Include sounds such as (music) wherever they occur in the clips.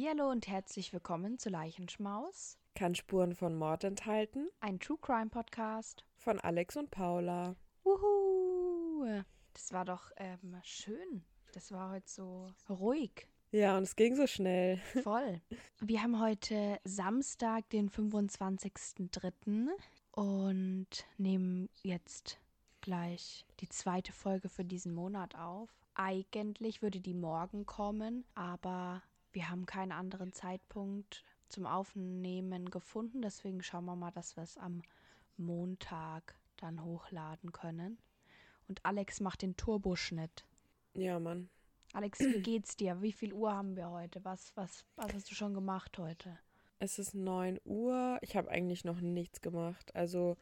Hallihallo und herzlich willkommen zu Leichenschmaus, Kann Spuren von Mord enthalten. ein True Crime Podcast. Von Alex und Paula. Wuhu! Das war doch ähm, schön. Das war heute so ruhig. Ja, und es ging so schnell. (laughs) Voll. Wir haben heute Samstag, den 25.03. und nehmen jetzt gleich die zweite Folge für diesen Monat auf. Eigentlich würde die morgen kommen, aber wir haben keinen anderen Zeitpunkt zum Aufnehmen gefunden. Deswegen schauen wir mal, dass wir es am Montag dann hochladen können. Und Alex macht den Turboschnitt. Ja, Mann. Alex, wie (clears throat) geht's dir? Wie viel Uhr haben wir heute? Was, was, was hast du schon gemacht heute? Es ist 9 Uhr. Ich habe eigentlich noch nichts gemacht. Also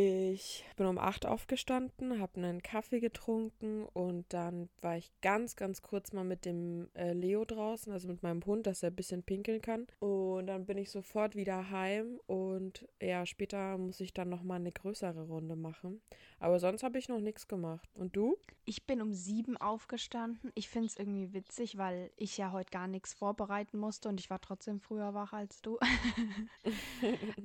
ich bin um 8 aufgestanden, habe einen Kaffee getrunken und dann war ich ganz, ganz kurz mal mit dem äh, Leo draußen, also mit meinem Hund, dass er ein bisschen pinkeln kann. Und dann bin ich sofort wieder heim und ja, später muss ich dann nochmal eine größere Runde machen. Aber sonst habe ich noch nichts gemacht. Und du? Ich bin um sieben aufgestanden. Ich finde es irgendwie witzig, weil ich ja heute gar nichts vorbereiten musste und ich war trotzdem früher wach als du. (laughs)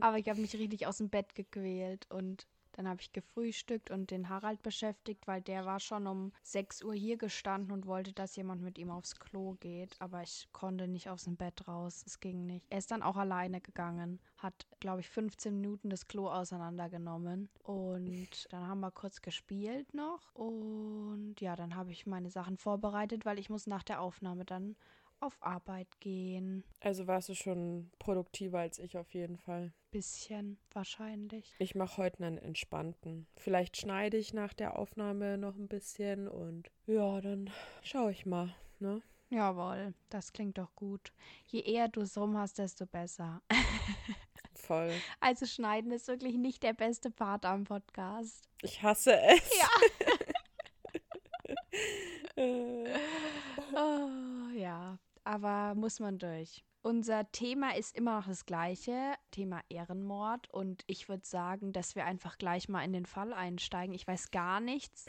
Aber ich habe mich richtig aus dem Bett gequält und dann habe ich gefrühstückt und den Harald beschäftigt, weil der war schon um 6 Uhr hier gestanden und wollte, dass jemand mit ihm aufs Klo geht. Aber ich konnte nicht aus dem Bett raus. Es ging nicht. Er ist dann auch alleine gegangen, hat, glaube ich, 15 Minuten das Klo auseinandergenommen. Und dann haben wir kurz gespielt noch. Und ja, dann habe ich meine Sachen vorbereitet, weil ich muss nach der Aufnahme dann auf Arbeit gehen. Also warst du schon produktiver als ich auf jeden Fall. Bisschen wahrscheinlich. Ich mache heute einen entspannten. Vielleicht schneide ich nach der Aufnahme noch ein bisschen und ja, dann schaue ich mal, ne? Jawohl, das klingt doch gut. Je eher du es rum hast, desto besser. (laughs) Voll. Also schneiden ist wirklich nicht der beste Part am Podcast. Ich hasse es. Ja. (laughs) Äh, Oh, ja, aber muss man durch. Unser Thema ist immer noch das gleiche, Thema Ehrenmord. Und ich würde sagen, dass wir einfach gleich mal in den Fall einsteigen. Ich weiß gar nichts,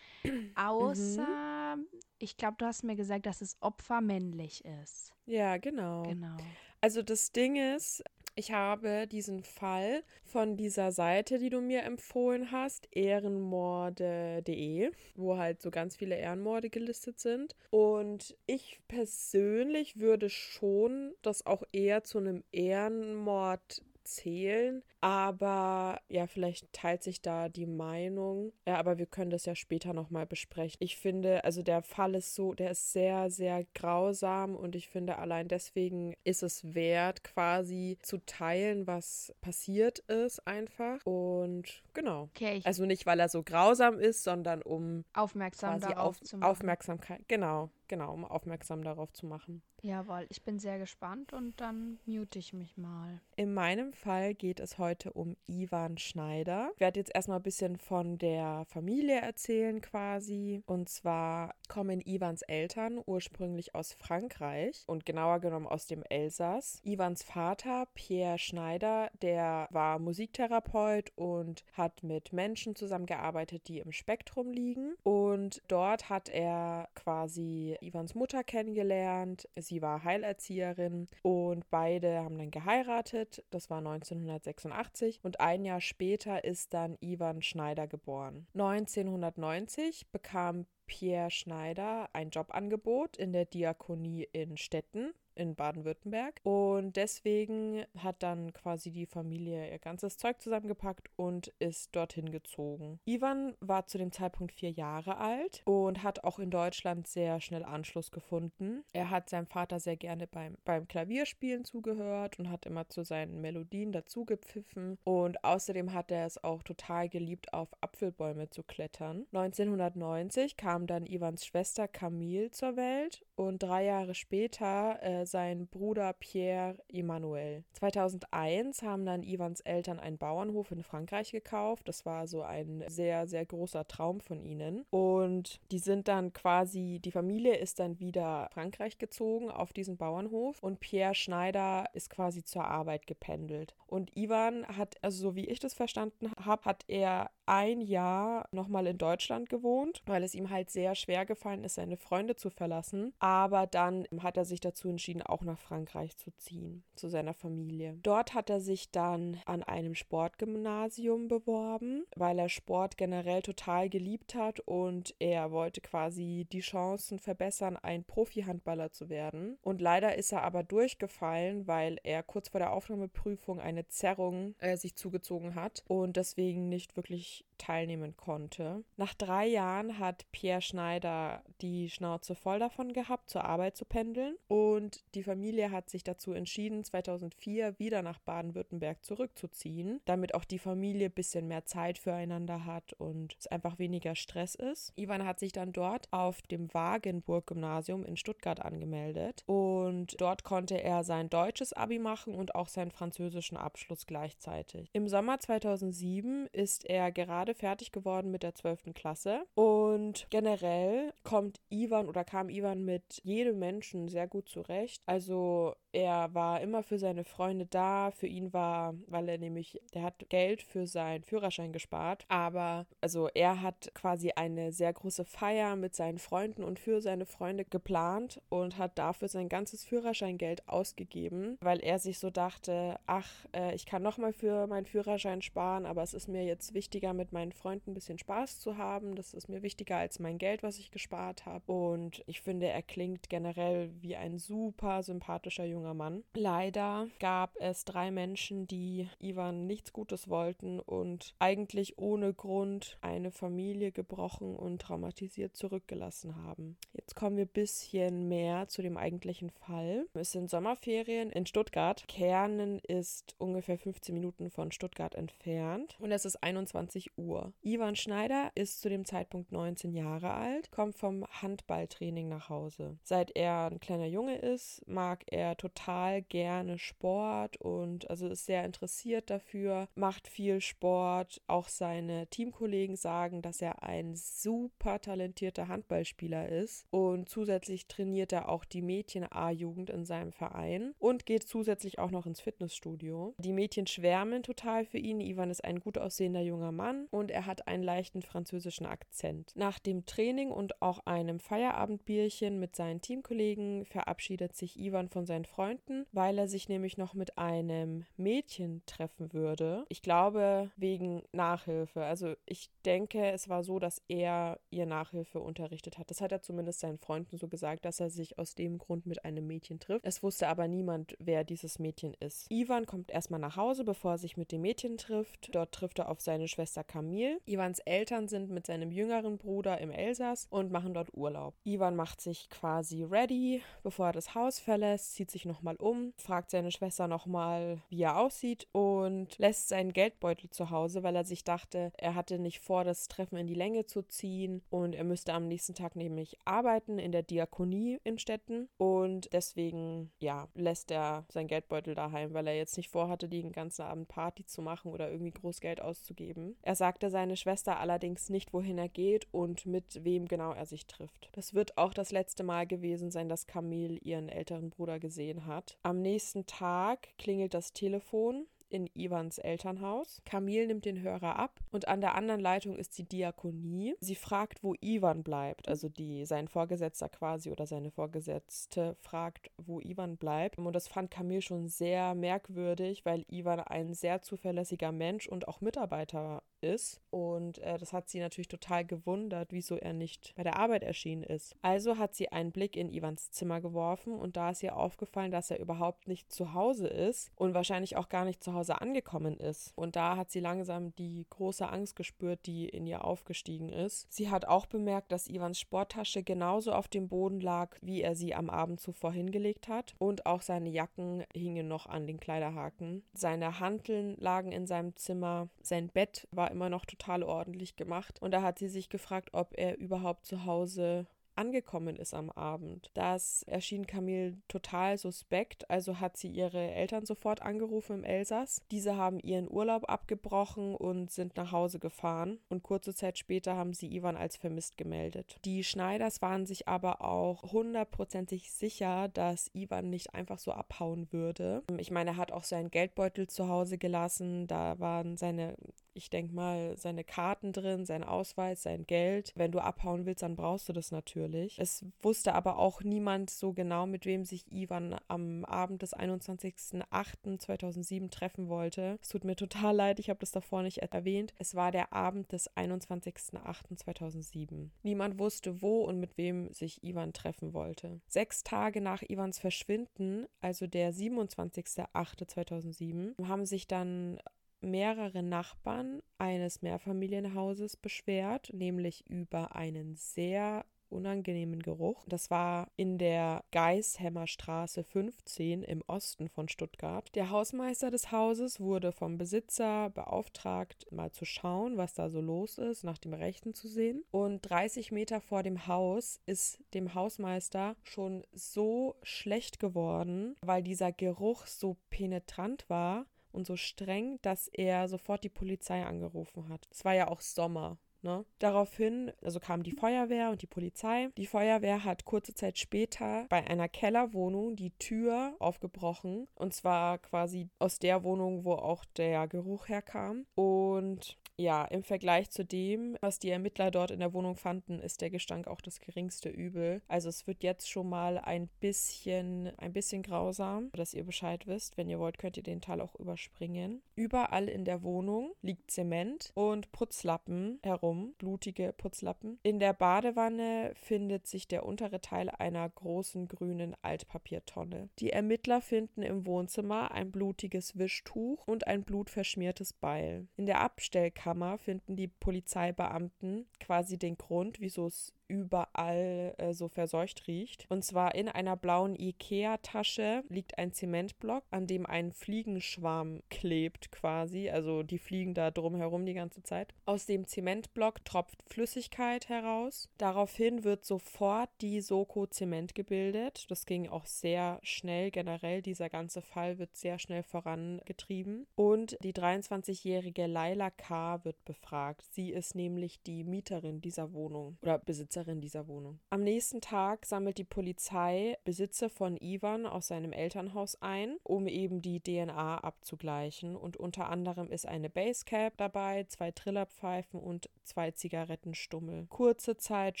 (clears throat) außer, ich glaube, du hast mir gesagt, dass das Opfer männlich ist. ja, genau. Genau. Also das Ding ist, ich habe diesen Fall von dieser Seite, die du mir empfohlen hast, ehrenmorde.de, wo halt so ganz viele Ehrenmorde gelistet sind. Und ich persönlich würde schon das auch eher zu einem Ehrenmord zählen, aber ja, vielleicht teilt sich da die Meinung. Ja, aber wir können das ja später nochmal besprechen. Ich finde, also der Fall ist so, der ist sehr, sehr grausam und ich finde, allein deswegen ist es wert, quasi zu teilen, was passiert ist, einfach. Und genau. Okay, Also nicht, weil er so grausam ist, sondern um aufmerksam quasi darauf auf, zu machen. Aufmerksamkeit, genau, genau, um aufmerksam darauf zu machen. Jawohl, ich bin sehr gespannt und dann mute ich mich mal. In meinem Fall geht es heute um Ivan Schneider. Ich werde jetzt erstmal ein bisschen von der Familie erzählen quasi. Und zwar kommen Ivans Eltern ursprünglich aus Frankreich und genauer genommen aus dem Elsass. Ivans Vater, Pierre Schneider, der war Musiktherapeut und hat mit Menschen zusammengearbeitet, die im Spektrum liegen. Und dort hat er quasi Ivans Mutter kennengelernt. Sie war Heilerzieherin und beide haben dann geheiratet. Das war 1986 und ein Jahr später ist dann Ivan Schneider geboren. 1990 bekam Pierre Schneider ein Jobangebot in der Diakonie in Stetten in Baden-Württemberg und deswegen hat dann quasi die Familie ihr ganzes Zeug zusammengepackt und ist dorthin gezogen. Ivan war zu dem Zeitpunkt vier Jahre alt und hat auch in Deutschland sehr schnell Anschluss gefunden. Er hat seinem Vater sehr gerne beim, beim Klavierspielen zugehört und hat immer zu seinen Melodien dazugepfiffen und außerdem hat er es auch total geliebt, auf Apfelbäume zu klettern. 1990 kam dann Ivans Schwester Camille zur Welt und drei Jahre später äh, sein Bruder Pierre Emmanuel. 2001 haben dann Ivans Eltern einen Bauernhof in Frankreich gekauft. Das war so ein sehr, sehr großer Traum von ihnen. Und die sind dann quasi, die Familie ist dann wieder Frankreich gezogen auf diesen Bauernhof und Pierre Schneider ist quasi zur Arbeit gependelt. Und Ivan hat, also so wie ich das verstanden habe, hat er ein Jahr nochmal in Deutschland gewohnt, weil es ihm halt sehr schwer gefallen ist, seine Freunde zu verlassen. Aber dann hat er sich dazu entschieden, auch nach Frankreich zu ziehen, zu seiner Familie. Dort hat er sich dann an einem Sportgymnasium beworben, weil er Sport generell total geliebt hat und er wollte quasi die Chancen verbessern, ein Profi-Handballer zu werden. Und leider ist er aber durchgefallen, weil er kurz vor der Aufnahmeprüfung eine Zerrung äh, sich zugezogen hat und deswegen nicht wirklich much teilnehmen konnte. Nach drei Jahren hat Pierre Schneider die Schnauze voll davon gehabt, zur Arbeit zu pendeln und die Familie hat sich dazu entschieden, 2004 wieder nach Baden-Württemberg zurückzuziehen, damit auch die Familie ein bisschen mehr Zeit füreinander hat und es einfach weniger Stress ist. Ivan hat sich dann dort auf dem Wagenburg-Gymnasium in Stuttgart angemeldet und dort konnte er sein deutsches Abi machen und auch seinen französischen Abschluss gleichzeitig. Im Sommer 2007 ist er gerade gerade fertig geworden mit der 12. Klasse. Und generell kommt Ivan oder kam Ivan mit jedem Menschen sehr gut zurecht. Also er war immer für seine Freunde da. Für ihn war, weil er nämlich, der hat Geld für seinen Führerschein gespart. Aber also er hat quasi eine sehr große Feier mit seinen Freunden und für seine Freunde geplant und hat dafür sein ganzes Führerscheingeld ausgegeben, weil er sich so dachte, ach, äh, ich kann nochmal für meinen Führerschein sparen, aber es ist mir jetzt wichtiger, mit meinen Freunden ein bisschen Spaß zu haben. Das ist mir wichtiger als mein Geld, was ich gespart habe. Und ich finde, er klingt generell wie ein super sympathischer Junge junger Mann. Leider gab es drei Menschen, die Ivan nichts Gutes wollten und eigentlich ohne Grund eine Familie gebrochen und traumatisiert zurückgelassen haben. Jetzt kommen wir ein bisschen mehr zu dem eigentlichen Fall. Es sind Sommerferien in Stuttgart. Kernen ist ungefähr 15 Minuten von Stuttgart entfernt und es ist 21 Uhr. Ivan Schneider ist zu dem Zeitpunkt 19 Jahre alt, kommt vom Handballtraining nach Hause. Seit er ein kleiner Junge ist, mag er total gerne Sport und also ist sehr interessiert dafür, macht viel Sport. Auch seine Teamkollegen sagen, dass er ein super talentierter Handballspieler ist und zusätzlich trainiert er auch die Mädchen A-Jugend in seinem Verein und geht zusätzlich auch noch ins Fitnessstudio. Die Mädchen schwärmen total für ihn. Ivan ist ein gut aussehender junger Mann und er hat einen leichten französischen Akzent. Nach dem Training und auch einem Feierabendbierchen mit seinen Teamkollegen verabschiedet sich Ivan von seinen Freunden weil er sich nämlich noch mit einem Mädchen treffen würde. Ich glaube, wegen Nachhilfe. Also ich denke, es war so, dass er ihr Nachhilfe unterrichtet hat. Das hat er zumindest seinen Freunden so gesagt, dass er sich aus dem Grund mit einem Mädchen trifft. Es wusste aber niemand, wer dieses Mädchen ist. Ivan kommt erstmal nach Hause, bevor er sich mit dem Mädchen trifft. Dort trifft er auf seine Schwester Camille. Ivans Eltern sind mit seinem jüngeren Bruder im Elsass und machen dort Urlaub. Ivan macht sich quasi ready, bevor er das Haus verlässt, zieht sich nochmal um, fragt seine Schwester nochmal, wie er aussieht und lässt seinen Geldbeutel zu Hause, weil er sich dachte, er hatte nicht vor, das Treffen in die Länge zu ziehen und er müsste am nächsten Tag nämlich arbeiten in der Diakonie in Städten und deswegen, ja, lässt er sein Geldbeutel daheim, weil er jetzt nicht vorhatte, den ganzen Abend Party zu machen oder irgendwie groß Geld auszugeben. Er sagte seine Schwester allerdings nicht, wohin er geht und mit wem genau er sich trifft. Das wird auch das letzte Mal gewesen sein, dass Camille ihren älteren Bruder gesehen hat. Am nächsten Tag klingelt das Telefon in Ivans Elternhaus. Camille nimmt den Hörer ab und an der anderen Leitung ist die Diakonie. Sie fragt, wo Ivan bleibt, also die sein Vorgesetzter quasi oder seine Vorgesetzte fragt, wo Ivan bleibt. Und das fand Camille schon sehr merkwürdig, weil Ivan ein sehr zuverlässiger Mensch und auch Mitarbeiter ist. Und äh, das hat sie natürlich total gewundert, wieso er nicht bei der Arbeit erschienen ist. Also hat sie einen Blick in Ivans Zimmer geworfen und da ist ihr aufgefallen, dass er überhaupt nicht zu Hause ist und wahrscheinlich auch gar nicht zu Hause angekommen ist. Und da hat sie langsam die große Angst gespürt, die in ihr aufgestiegen ist. Sie hat auch bemerkt, dass Ivans Sporttasche genauso auf dem Boden lag, wie er sie am Abend zuvor hingelegt hat. Und auch seine Jacken hingen noch an den Kleiderhaken. Seine Hanteln lagen in seinem Zimmer. Sein Bett war immer noch total ordentlich gemacht. Und da hat sie sich gefragt, ob er überhaupt zu Hause angekommen ist am Abend. Das erschien Camille total suspekt, also hat sie ihre Eltern sofort angerufen im Elsass. Diese haben ihren Urlaub abgebrochen und sind nach Hause gefahren und kurze Zeit später haben sie Ivan als vermisst gemeldet. Die Schneiders waren sich aber auch hundertprozentig sicher, dass Ivan nicht einfach so abhauen würde. Ich meine, er hat auch seinen Geldbeutel zu Hause gelassen, da waren seine ich denke mal, seine Karten drin, sein Ausweis, sein Geld. Wenn du abhauen willst, dann brauchst du das natürlich. Es wusste aber auch niemand so genau, mit wem sich Ivan am Abend des 21.08.2007 treffen wollte. Es tut mir total leid, ich habe das davor nicht erwähnt. Es war der Abend des 21.08.2007. Niemand wusste, wo und mit wem sich Ivan treffen wollte. Sechs Tage nach Ivans Verschwinden, also der 27.08.2007, haben sich dann mehrere Nachbarn eines Mehrfamilienhauses beschwert, nämlich über einen sehr unangenehmen Geruch. Das war in der Geishämmer Straße 15 im Osten von Stuttgart. Der Hausmeister des Hauses wurde vom Besitzer beauftragt, mal zu schauen, was da so los ist, nach dem Rechten zu sehen. Und 30 Meter vor dem Haus ist dem Hausmeister schon so schlecht geworden, weil dieser Geruch so penetrant war, und so streng, dass er sofort die Polizei angerufen hat. Es war ja auch Sommer. Ne? Daraufhin, also kam die Feuerwehr und die Polizei. Die Feuerwehr hat kurze Zeit später bei einer Kellerwohnung die Tür aufgebrochen. Und zwar quasi aus der Wohnung, wo auch der Geruch herkam. Und ja, im Vergleich zu dem, was die Ermittler dort in der Wohnung fanden, ist der Gestank auch das geringste Übel. Also es wird jetzt schon mal ein bisschen, ein bisschen grausam, dass ihr Bescheid wisst. Wenn ihr wollt, könnt ihr den Teil auch überspringen. Überall in der Wohnung liegt Zement und Putzlappen herum, blutige Putzlappen. In der Badewanne findet sich der untere Teil einer großen grünen Altpapiertonne. Die Ermittler finden im Wohnzimmer ein blutiges Wischtuch und ein blutverschmiertes Beil. In der Abstellkammer Kammer finden die Polizeibeamten quasi den Grund, wieso es überall äh, so verseucht riecht. Und zwar in einer blauen Ikea-Tasche liegt ein Zementblock, an dem ein Fliegenschwarm klebt quasi. Also die fliegen da drumherum die ganze Zeit. Aus dem Zementblock tropft Flüssigkeit heraus. Daraufhin wird sofort die Soko Zement gebildet. Das ging auch sehr schnell. Generell dieser ganze Fall wird sehr schnell vorangetrieben. Und die 23-jährige Laila K. wird befragt. Sie ist nämlich die Mieterin dieser Wohnung oder Besitzerin Besitzerin dieser Wohnung. Am nächsten Tag sammelt die Polizei Besitzer von Ivan aus seinem Elternhaus ein, um eben die DNA abzugleichen. Und unter anderem ist eine Basecap dabei, zwei Trillerpfeifen und zwei Zigarettenstummel. Kurze Zeit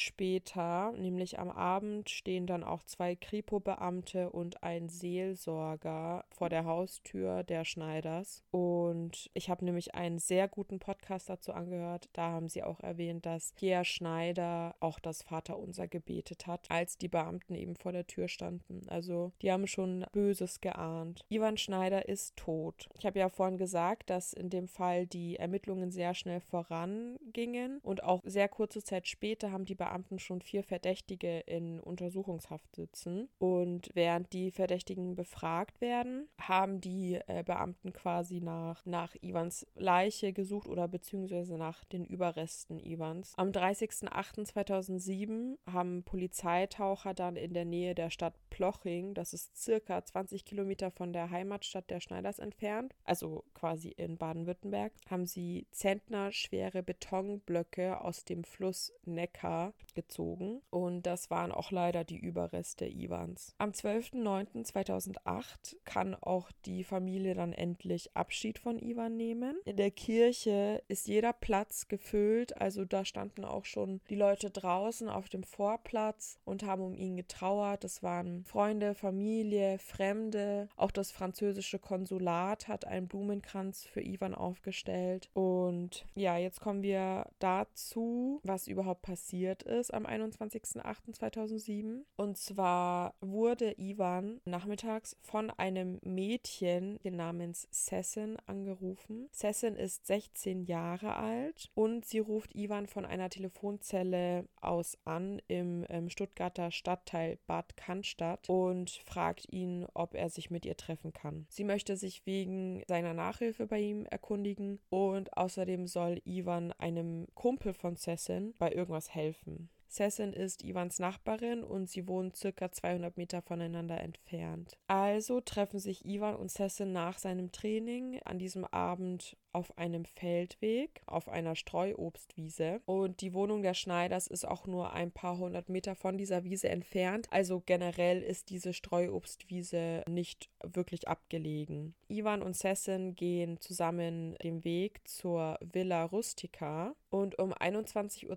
später, nämlich am Abend, stehen dann auch zwei Kripo-Beamte und ein Seelsorger vor der Haustür der Schneiders. Und ich habe nämlich einen sehr guten Podcast dazu angehört. Da haben sie auch erwähnt, dass Pierre Schneider auch das das Vaterunser gebetet hat, als die Beamten eben vor der Tür standen. Also die haben schon Böses geahnt. Ivan Schneider ist tot. Ich habe ja vorhin gesagt, dass in dem Fall die Ermittlungen sehr schnell vorangingen und auch sehr kurze Zeit später haben die Beamten schon vier Verdächtige in Untersuchungshaft sitzen. Und während die Verdächtigen befragt werden, haben die äh, Beamten quasi nach, nach Ivans Leiche gesucht oder beziehungsweise nach den Überresten Ivans. Am 30.08.2007 2007 haben Polizeitaucher dann in der Nähe der Stadt Ploching, das ist circa 20 Kilometer von der Heimatstadt der Schneiders entfernt, also quasi in Baden-Württemberg, haben sie Zentner schwere Betonblöcke aus dem Fluss Neckar gezogen und das waren auch leider die Überreste Ivans. Am 12.09.2008 kann auch die Familie dann endlich Abschied von Ivan nehmen. In der Kirche ist jeder Platz gefüllt, also da standen auch schon die Leute draußen draußen auf dem Vorplatz und haben um ihn getrauert. Das waren Freunde, Familie, Fremde. Auch das französische Konsulat hat einen Blumenkranz für Ivan aufgestellt. Und ja, jetzt kommen wir dazu, was überhaupt passiert ist am 21.08.2007. Und zwar wurde Ivan nachmittags von einem Mädchen namens Sessin angerufen. Sessin ist 16 Jahre alt und sie ruft Ivan von einer Telefonzelle aus an im ähm, Stuttgarter Stadtteil Bad Cannstatt und fragt ihn, ob er sich mit ihr treffen kann. Sie möchte sich wegen seiner Nachhilfe bei ihm erkundigen und außerdem soll Ivan einem Kumpel von Cessin bei irgendwas helfen. Sessin ist Ivans Nachbarin und sie wohnen circa 200 Meter voneinander entfernt. Also treffen sich Ivan und Sessin nach seinem Training an diesem Abend auf einem Feldweg, auf einer Streuobstwiese. Und die Wohnung der Schneiders ist auch nur ein paar hundert Meter von dieser Wiese entfernt. Also generell ist diese Streuobstwiese nicht wirklich abgelegen. Ivan und Sessin gehen zusammen den Weg zur Villa Rustica und um 21.20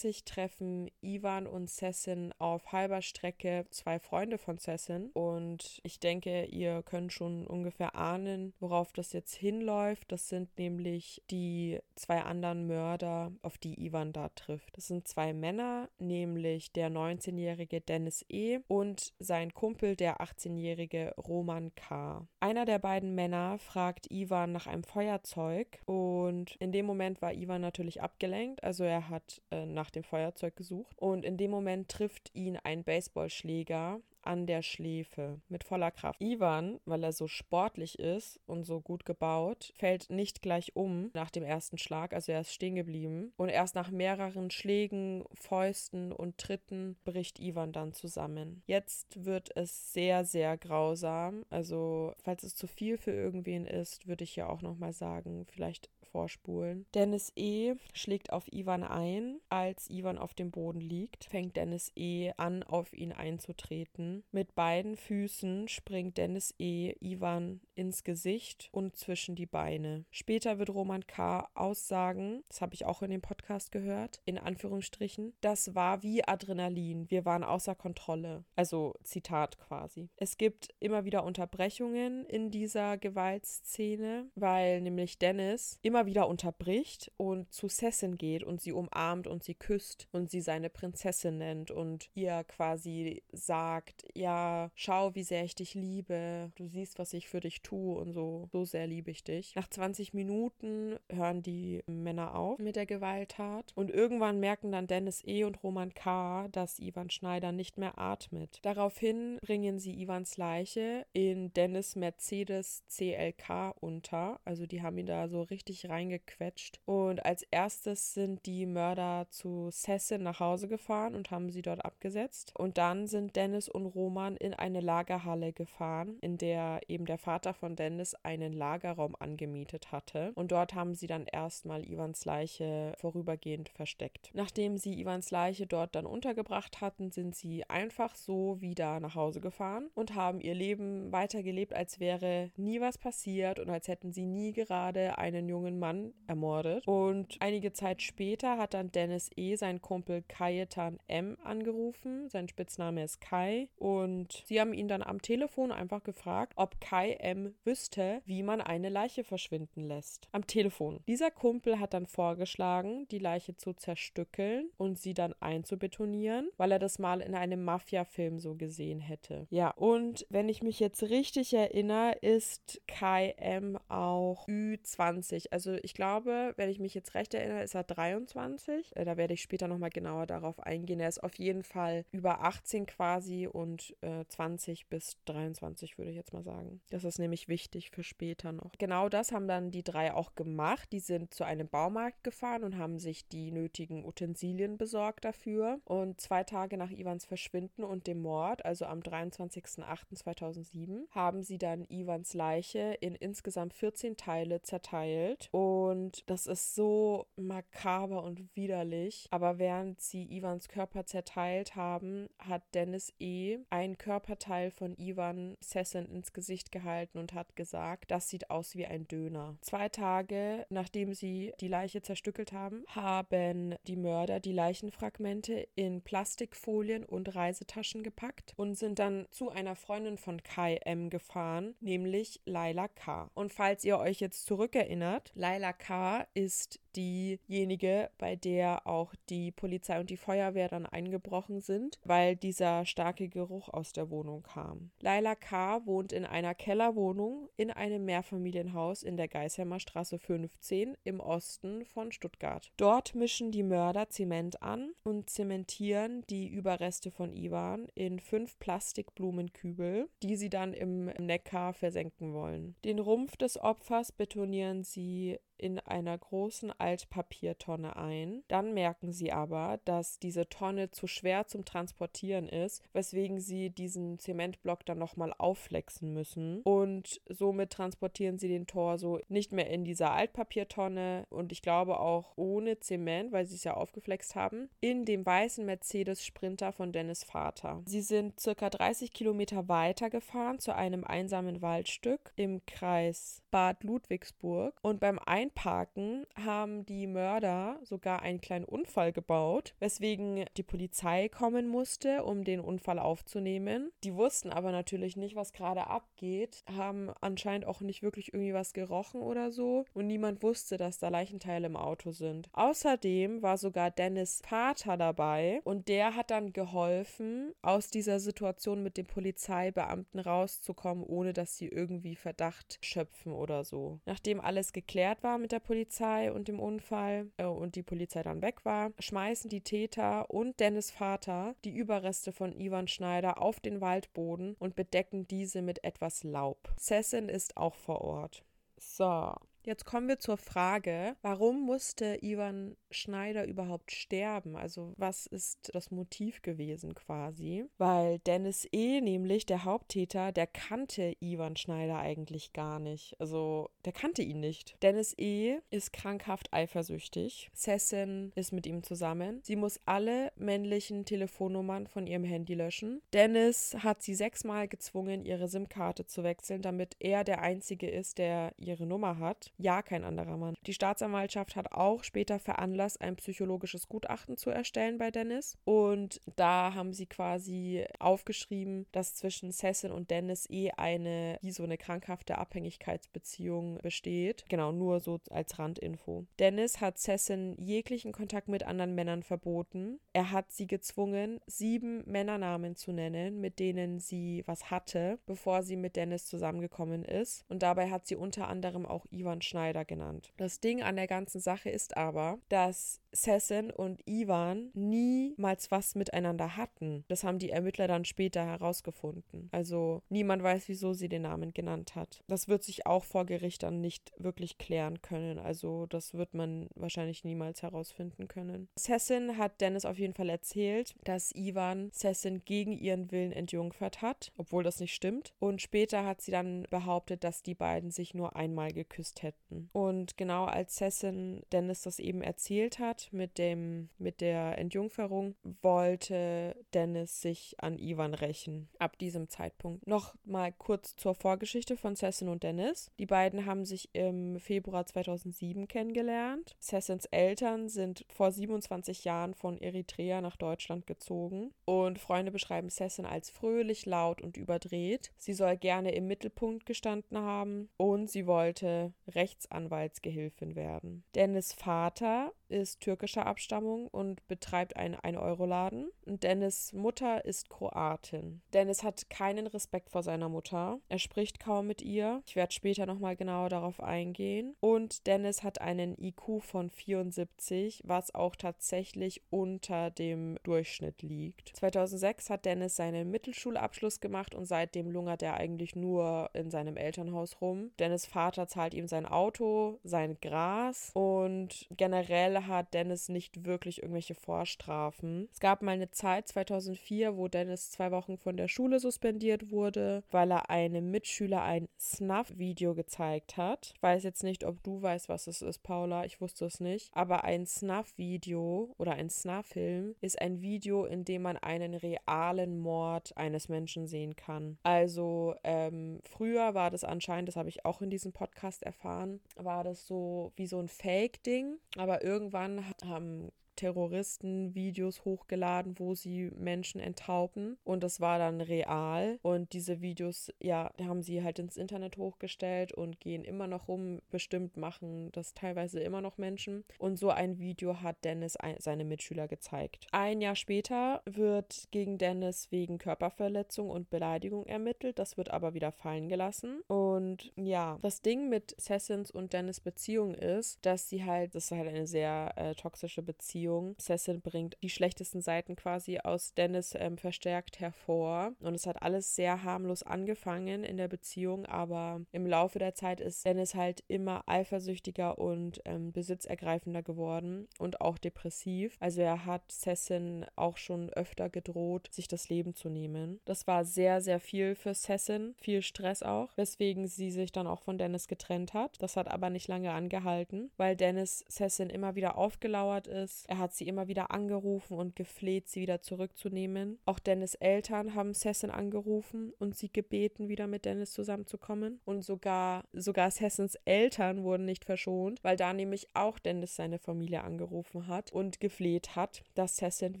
Uhr treffen Ivan und Sessin auf halber Strecke zwei Freunde von Sessin. Und ich denke, ihr könnt schon ungefähr ahnen, worauf das jetzt hinläuft. Das sind nämlich die zwei anderen Mörder, auf die Ivan da trifft. Das sind zwei Männer, nämlich der 19-jährige Dennis E. und sein Kumpel, der 18-jährige Roman K. Einer der beiden Männer fragt Ivan nach einem Feuerzeug und in dem Moment war Ivan natürlich abgelenkt, also er hat äh, nach dem Feuerzeug gesucht und in dem Moment trifft ihn ein Baseballschläger an der Schläfe mit voller Kraft. Ivan, weil er so sportlich ist und so gut gebaut, fällt nicht gleich um nach dem ersten Schlag, also er ist stehen geblieben. Und erst nach mehreren Schlägen, Fäusten und Tritten bricht Ivan dann zusammen. Jetzt wird es sehr, sehr grausam. Also, falls es zu viel für irgendwen ist, würde ich ja auch nochmal sagen, vielleicht vorspulen. Dennis E. schlägt auf Ivan ein. Als Ivan auf dem Boden liegt, fängt Dennis E. an, auf ihn einzutreten. Mit beiden Füßen springt Dennis E. Ivan ins Gesicht und zwischen die Beine. Später wird Roman K. aussagen, das habe ich auch in dem Podcast gehört, in Anführungsstrichen, das war wie Adrenalin. Wir waren außer Kontrolle. Also Zitat quasi. Es gibt immer wieder Unterbrechungen in dieser Gewaltszene, weil nämlich Dennis immer wieder unterbricht und zu Sessin geht und sie umarmt und sie küsst und sie seine Prinzessin nennt und ihr quasi sagt, ja, schau, wie sehr ich dich liebe, du siehst, was ich für dich tue und so, so sehr liebe ich dich. Nach 20 Minuten hören die Männer auf mit der Gewalttat und irgendwann merken dann Dennis E. und Roman K., dass Ivan Schneider nicht mehr atmet. Daraufhin bringen sie Ivans Leiche in Dennis Mercedes CLK unter, also die haben ihn da so richtig reingequetscht. Und als erstes sind die Mörder zu Sessin nach Hause gefahren und haben sie dort abgesetzt. Und dann sind Dennis und Roman in eine Lagerhalle gefahren, in der eben der Vater von Dennis einen Lagerraum angemietet hatte. Und dort haben sie dann erstmal Ivans Leiche vorübergehend versteckt. Nachdem sie Ivans Leiche dort dann untergebracht hatten, sind sie einfach so wieder nach Hause gefahren und haben ihr Leben weitergelebt, als wäre nie was passiert und als hätten sie nie gerade einen jungen Mann ermordet. Und einige Zeit später hat dann Dennis E. seinen Kumpel Kajetan M. angerufen. Sein Spitzname ist Kai. Und sie haben ihn dann am Telefon einfach gefragt, ob Kai M. wüsste, wie man eine Leiche verschwinden lässt. Am Telefon. Dieser Kumpel hat dann vorgeschlagen, die Leiche zu zerstückeln und sie dann einzubetonieren, weil er das mal in einem Mafia-Film so gesehen hätte. Ja, und wenn ich mich jetzt richtig erinnere, ist Kai M. auch Ü20. Also ich glaube, wenn ich mich jetzt recht erinnere, ist er 23. Äh, da werde ich später nochmal genauer darauf eingehen. Er ist auf jeden Fall über 18 quasi und äh, 20 bis 23, würde ich jetzt mal sagen. Das ist nämlich wichtig für später noch. Genau das haben dann die drei auch gemacht. Die sind zu einem Baumarkt gefahren und haben sich die nötigen Utensilien besorgt dafür. Und zwei Tage nach Ivans Verschwinden und dem Mord, also am 23.08.2007, haben sie dann Ivans Leiche in insgesamt 14 Teile zerteilt. Und das ist so makaber und widerlich. Aber während sie Ivans Körper zerteilt haben, hat Dennis E. ein Körperteil von Ivan Sessin ins Gesicht gehalten und hat gesagt, das sieht aus wie ein Döner. Zwei Tage nachdem sie die Leiche zerstückelt haben, haben die Mörder die Leichenfragmente in Plastikfolien und Reisetaschen gepackt und sind dann zu einer Freundin von Kai M gefahren, nämlich Laila K. Und falls ihr euch jetzt zurückerinnert, K. ist diejenige, bei der auch die Polizei und die Feuerwehr dann eingebrochen sind, weil dieser starke Geruch aus der Wohnung kam. Laila K. wohnt in einer Kellerwohnung in einem Mehrfamilienhaus in der Geisheimer Straße 15 im Osten von Stuttgart. Dort mischen die Mörder Zement an und zementieren die Überreste von Ivan in fünf Plastikblumenkübel, die sie dann im Neckar versenken wollen. Den Rumpf des Opfers betonieren sie it. In einer großen Altpapiertonne ein. Dann merken sie aber, dass diese Tonne zu schwer zum Transportieren ist, weswegen sie diesen Zementblock dann nochmal aufflexen müssen. Und somit transportieren sie den Torso nicht mehr in dieser Altpapiertonne und ich glaube auch ohne Zement, weil sie es ja aufgeflext haben, in dem weißen Mercedes Sprinter von Dennis Vater. Sie sind circa 30 Kilometer weiter gefahren zu einem einsamen Waldstück im Kreis Bad Ludwigsburg und beim Einparken haben die Mörder sogar einen kleinen Unfall gebaut, weswegen die Polizei kommen musste, um den Unfall aufzunehmen. Die wussten aber natürlich nicht, was gerade abgeht, haben anscheinend auch nicht wirklich irgendwie was gerochen oder so und niemand wusste, dass da Leichenteile im Auto sind. Außerdem war sogar Dennis Vater dabei und der hat dann geholfen, aus dieser Situation mit den Polizeibeamten rauszukommen, ohne dass sie irgendwie Verdacht schöpfen oder so. Nachdem alles geklärt war mit der Polizei und dem Unfall äh, und die Polizei dann weg war, schmeißen die Täter und Dennis Vater die Überreste von Ivan Schneider auf den Waldboden und bedecken diese mit etwas Laub. Sessin ist auch vor Ort. So, Jetzt kommen wir zur Frage, warum musste Ivan Schneider überhaupt sterben? Also was ist das Motiv gewesen quasi? Weil Dennis E., nämlich der Haupttäter, der kannte Ivan Schneider eigentlich gar nicht. Also der kannte ihn nicht. Dennis E. ist krankhaft eifersüchtig. Sessin ist mit ihm zusammen. Sie muss alle männlichen Telefonnummern von ihrem Handy löschen. Dennis hat sie sechsmal gezwungen, ihre SIM-Karte zu wechseln, damit er der Einzige ist, der ihre Nummer hat. Ja, kein anderer Mann. Die Staatsanwaltschaft hat auch später veranlasst, ein psychologisches Gutachten zu erstellen bei Dennis. Und da haben sie quasi aufgeschrieben, dass zwischen Cecil und Dennis eh eine, wie so eine krankhafte Abhängigkeitsbeziehung besteht. Genau, nur so als Randinfo. Dennis hat Cecil jeglichen Kontakt mit anderen Männern verboten. Er hat sie gezwungen, sieben Männernamen zu nennen, mit denen sie was hatte, bevor sie mit Dennis zusammengekommen ist. Und dabei hat sie unter anderem auch Ivan Schneider genannt. Das Ding an der ganzen Sache ist aber, dass Sessin und Ivan niemals was miteinander hatten. Das haben die Ermittler dann später herausgefunden. Also niemand weiß, wieso sie den Namen genannt hat. Das wird sich auch vor Gericht dann nicht wirklich klären können. Also das wird man wahrscheinlich niemals herausfinden können. Sessin hat Dennis auf jeden Fall erzählt, dass Ivan Sessin gegen ihren Willen entjungfert hat, obwohl das nicht stimmt. Und später hat sie dann behauptet, dass die beiden sich nur einmal geküsst hätten. Und genau als Sessin Dennis das eben erzählt hat, mit dem mit der Entjungferung, wollte Dennis sich an Ivan rächen. Ab diesem Zeitpunkt. Noch mal kurz zur Vorgeschichte von Sessin und Dennis. Die beiden haben sich im Februar 2007 kennengelernt. Sessins Eltern sind vor 27 Jahren von Eritrea nach Deutschland gezogen und Freunde beschreiben Sessin als fröhlich, laut und überdreht. Sie soll gerne im Mittelpunkt gestanden haben und sie wollte Rechtsanwaltsgehilfin werden. Dennis Vater ist türkischer Abstammung und betreibt einen 1-Euro-Laden. Und Dennis Mutter ist Kroatin. Dennis hat keinen Respekt vor seiner Mutter. Er spricht kaum mit ihr. Ich werde später nochmal genauer darauf eingehen. Und Dennis hat einen IQ von 74, was auch tatsächlich unter dem Durchschnitt liegt. 2006 hat Dennis seinen Mittelschulabschluss gemacht und seitdem lungert er eigentlich nur in seinem Elternhaus rum. Dennis Vater zahlt ihm sein Auto, sein Gras und generell hat Dennis nicht wirklich irgendwelche Vorstrafen. Es gab mal eine Zeit 2004, wo Dennis zwei Wochen von der Schule suspendiert wurde, weil er einem Mitschüler ein Snuff-Video gezeigt hat. Ich weiß jetzt nicht, ob du weißt, was es ist, Paula. Ich wusste es nicht. Aber ein Snuff-Video oder ein Snuff-Film ist ein Video, in dem man einen realen Mord eines Menschen sehen kann. Also ähm, früher war das anscheinend, das habe ich auch in diesem Podcast erfahren, war das so wie so ein Fake-Ding. Aber irgendwie irgendwann haben Terroristen Videos hochgeladen, wo sie Menschen enthaupten. Und das war dann real. Und diese Videos, ja, haben sie halt ins Internet hochgestellt und gehen immer noch rum, bestimmt machen das teilweise immer noch Menschen. Und so ein Video hat Dennis ein, seine Mitschüler gezeigt. Ein Jahr später wird gegen Dennis wegen Körperverletzung und Beleidigung ermittelt, das wird aber wieder fallen gelassen. Und ja, das Ding mit Sessins und Dennis Beziehung ist, dass sie halt, das ist halt eine sehr äh, toxische Beziehung Beziehung. Cecil bringt die schlechtesten Seiten quasi aus Dennis ähm, verstärkt hervor. Und es hat alles sehr harmlos angefangen in der Beziehung, aber im Laufe der Zeit ist Dennis halt immer eifersüchtiger und ähm, besitzergreifender geworden und auch depressiv. Also er hat Cecil auch schon öfter gedroht, sich das Leben zu nehmen. Das war sehr, sehr viel für Cecil, viel Stress auch, weswegen sie sich dann auch von Dennis getrennt hat. Das hat aber nicht lange angehalten, weil Dennis Cecil immer wieder aufgelauert ist. Er hat sie immer wieder angerufen und gefleht, sie wieder zurückzunehmen. Auch Dennis Eltern haben Cecil angerufen und sie gebeten, wieder mit Dennis zusammenzukommen. Und sogar, sogar Cecils Eltern wurden nicht verschont, weil da nämlich auch Dennis seine Familie angerufen hat und gefleht hat, dass Cecil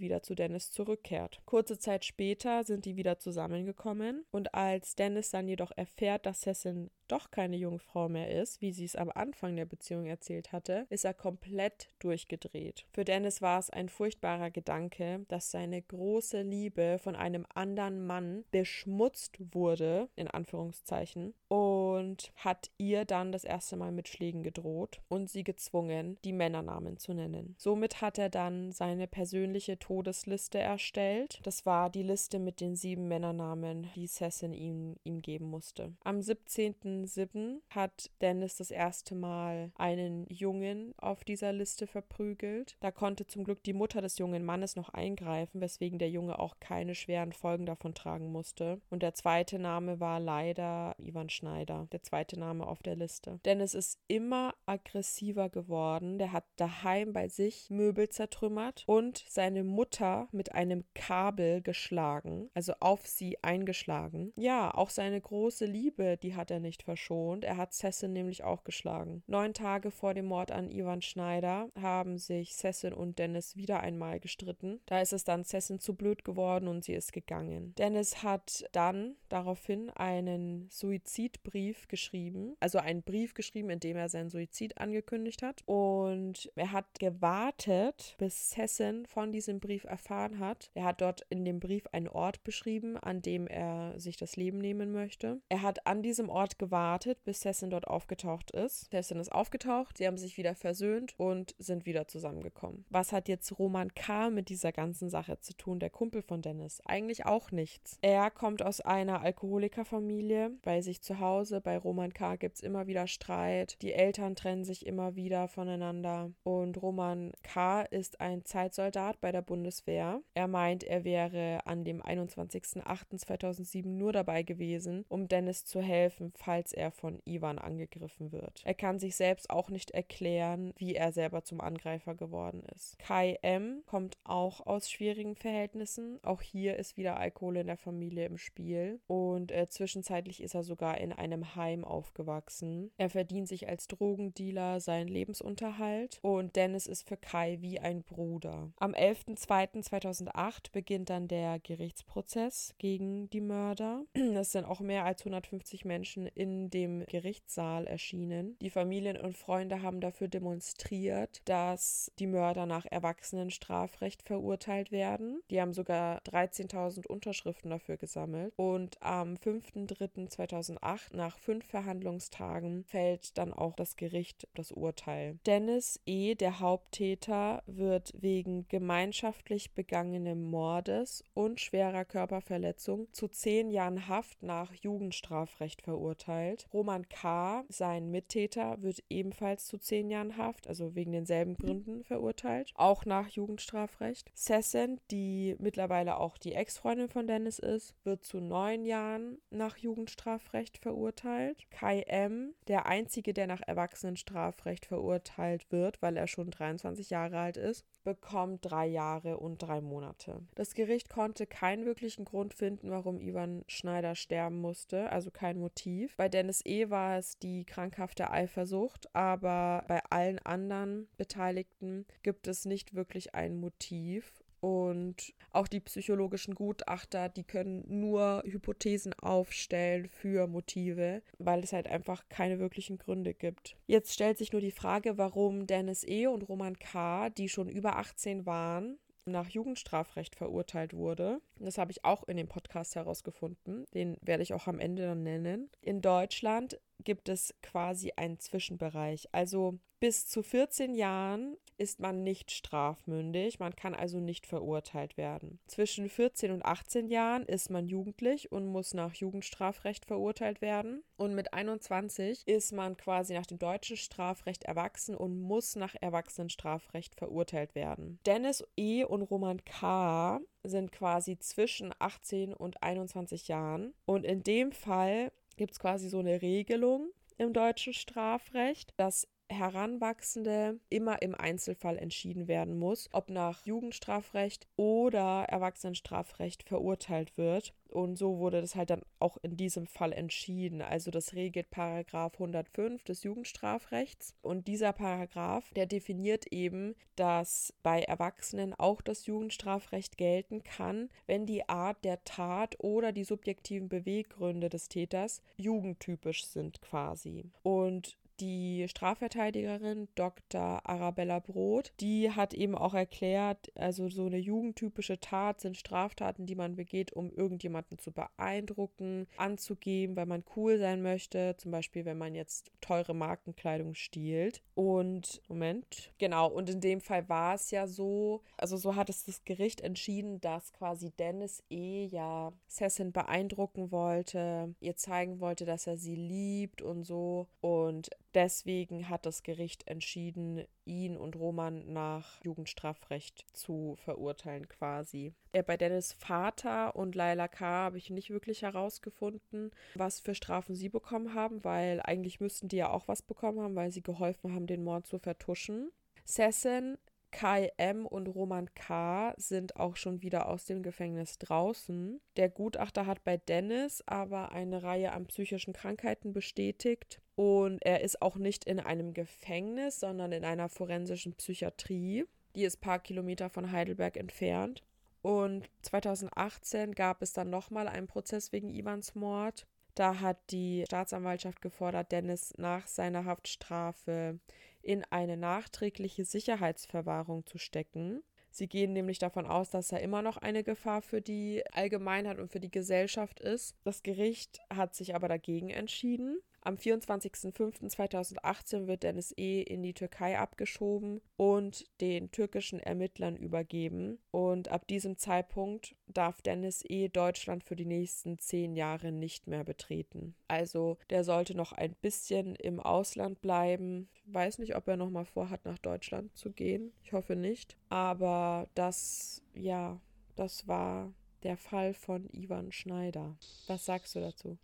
wieder zu Dennis zurückkehrt. Kurze Zeit später sind die wieder zusammengekommen und als Dennis dann jedoch erfährt, dass Cecil doch keine Jungfrau mehr ist, wie sie es am Anfang der Beziehung erzählt hatte, ist er komplett durchgedreht. Für Dennis war es ein furchtbarer Gedanke, dass seine große Liebe von einem anderen Mann beschmutzt wurde, in Anführungszeichen, und hat ihr dann das erste Mal mit Schlägen gedroht und sie gezwungen, die Männernamen zu nennen. Somit hat er dann seine persönliche Todesliste erstellt. Das war die Liste mit den sieben Männernamen, die Cecil ihm, ihm geben musste. Am 17. 2007 hat Dennis das erste Mal einen Jungen auf dieser Liste verprügelt. Da konnte zum Glück die Mutter des jungen Mannes noch eingreifen, weswegen der Junge auch keine schweren Folgen davon tragen musste. Und der zweite Name war leider Ivan Schneider, der zweite Name auf der Liste. Dennis ist immer aggressiver geworden. Der hat daheim bei sich Möbel zertrümmert und seine Mutter mit einem Kabel geschlagen, also auf sie eingeschlagen. Ja, auch seine große Liebe, die hat er nicht verschont. Er hat Cecil nämlich auch geschlagen. Neun Tage vor dem Mord an Ivan Schneider haben sich Cecil und Dennis wieder einmal gestritten. Da ist es dann Cecil zu blöd geworden und sie ist gegangen. Dennis hat dann daraufhin einen Suizidbrief geschrieben, also einen Brief geschrieben, in dem er seinen Suizid angekündigt hat. Und er hat gewartet, bis Cecil von diesem Brief erfahren hat. Er hat dort in dem Brief einen Ort beschrieben, an dem er sich das Leben nehmen möchte. Er hat an diesem Ort gewartet bis Tessin dort aufgetaucht ist. Tessin ist aufgetaucht, sie haben sich wieder versöhnt und sind wieder zusammengekommen. Was hat jetzt Roman K. mit dieser ganzen Sache zu tun, der Kumpel von Dennis? Eigentlich auch nichts. Er kommt aus einer Alkoholikerfamilie. Bei sich zu Hause, bei Roman K. gibt es immer wieder Streit. Die Eltern trennen sich immer wieder voneinander. Und Roman K. ist ein Zeitsoldat bei der Bundeswehr. Er meint, er wäre an dem 21.08.2007 nur dabei gewesen, um Dennis zu helfen, falls er von Ivan angegriffen wird. Er kann sich selbst auch nicht erklären, wie er selber zum Angreifer geworden ist. Kai M. kommt auch aus schwierigen Verhältnissen. Auch hier ist wieder Alkohol in der Familie im Spiel. Und äh, zwischenzeitlich ist er sogar in einem Heim aufgewachsen. Er verdient sich als Drogendealer seinen Lebensunterhalt. Und Dennis ist für Kai wie ein Bruder. Am 11.02.2008 beginnt dann der Gerichtsprozess gegen die Mörder. (clears throat) Das sind auch mehr als 150 Menschen in dem Gerichtssaal erschienen. Die Familien und Freunde haben dafür demonstriert, dass die Mörder nach Erwachsenenstrafrecht verurteilt werden. Die haben sogar 13.000 Unterschriften dafür gesammelt. Und am 5.3.2008, nach fünf Verhandlungstagen, fällt dann auch das Gericht das Urteil. Dennis E., der Haupttäter, wird wegen gemeinschaftlich begangenem Mordes und schwerer Körperverletzung zu zehn Jahren Haft nach Jugendstrafrecht verurteilt. Roman K., sein Mittäter, wird ebenfalls zu zehn Jahren Haft, also wegen denselben Gründen verurteilt, auch nach Jugendstrafrecht. Sessen, die mittlerweile auch die Ex-Freundin von Dennis ist, wird zu neun Jahren nach Jugendstrafrecht verurteilt. Kai M., der einzige, der nach Erwachsenenstrafrecht verurteilt wird, weil er schon 23 Jahre alt ist, bekommt drei Jahre und drei Monate. Das Gericht konnte keinen wirklichen Grund finden, warum Ivan Schneider sterben musste, also kein Motiv. Bei Dennis E. war es die krankhafte Eifersucht, aber bei allen anderen Beteiligten gibt es nicht wirklich ein Motiv. Und auch die psychologischen Gutachter, die können nur Hypothesen aufstellen für Motive, weil es halt einfach keine wirklichen Gründe gibt. Jetzt stellt sich nur die Frage, warum Dennis E. und Roman K., die schon über 18 waren, nach Jugendstrafrecht verurteilt wurde. Das habe ich auch in dem Podcast herausgefunden. Den werde ich auch am Ende dann nennen. In Deutschland gibt es quasi einen Zwischenbereich. Also bis zu 14 Jahren ist man nicht strafmündig, man kann also nicht verurteilt werden. Zwischen 14 und 18 Jahren ist man jugendlich und muss nach Jugendstrafrecht verurteilt werden. Und mit 21 ist man quasi nach dem deutschen Strafrecht erwachsen und muss nach Erwachsenenstrafrecht verurteilt werden. Dennis E. und Roman K. sind quasi zwischen 18 und 21 Jahren. Und in dem Fall gibt es quasi so eine Regelung im deutschen Strafrecht, dass Heranwachsende immer im Einzelfall entschieden werden muss, ob nach Jugendstrafrecht oder Erwachsenenstrafrecht verurteilt wird. Und so wurde das halt dann auch in diesem Fall entschieden. Also das regelt Paragraph 105 des Jugendstrafrechts. Und dieser Paragraph, der definiert eben, dass bei Erwachsenen auch das Jugendstrafrecht gelten kann, wenn die Art der Tat oder die subjektiven Beweggründe des Täters jugendtypisch sind quasi. Und die Strafverteidigerin Dr. Arabella Brot, die hat eben auch erklärt, also so eine jugendtypische Tat sind Straftaten, die man begeht, um irgendjemanden zu beeindrucken, anzugeben, weil man cool sein möchte, zum Beispiel wenn man jetzt teure Markenkleidung stiehlt. Und Moment, genau, und in dem Fall war es ja so, also so hat es das Gericht entschieden, dass quasi Dennis E. ja Cessin beeindrucken wollte, ihr zeigen wollte, dass er sie liebt und so. Und Deswegen hat das Gericht entschieden, ihn und Roman nach Jugendstrafrecht zu verurteilen quasi. Äh, bei Dennis Vater und Laila K. habe ich nicht wirklich herausgefunden, was für Strafen sie bekommen haben, weil eigentlich müssten die ja auch was bekommen haben, weil sie geholfen haben, den Mord zu vertuschen. Sessin Kai M. und Roman K. sind auch schon wieder aus dem Gefängnis draußen. Der Gutachter hat bei Dennis aber eine Reihe an psychischen Krankheiten bestätigt und er ist auch nicht in einem Gefängnis, sondern in einer forensischen Psychiatrie. Die ist ein paar Kilometer von Heidelberg entfernt. Und 2018 gab es dann nochmal einen Prozess wegen Ivans Mord. Da hat die Staatsanwaltschaft gefordert, Dennis nach seiner Haftstrafe in eine nachträgliche Sicherheitsverwahrung zu stecken. Sie gehen nämlich davon aus, dass er immer noch eine Gefahr für die Allgemeinheit und für die Gesellschaft ist. Das Gericht hat sich aber dagegen entschieden. Am 24.05.2018 wird Dennis E. in die Türkei abgeschoben und den türkischen Ermittlern übergeben. Und ab diesem Zeitpunkt darf Dennis E. Deutschland für die nächsten zehn Jahre nicht mehr betreten. Also der sollte noch ein bisschen im Ausland bleiben. Ich weiß nicht, ob er noch mal vorhat, nach Deutschland zu gehen. Ich hoffe nicht. Aber das, ja, das war der Fall von Ivan Schneider. Was sagst du dazu?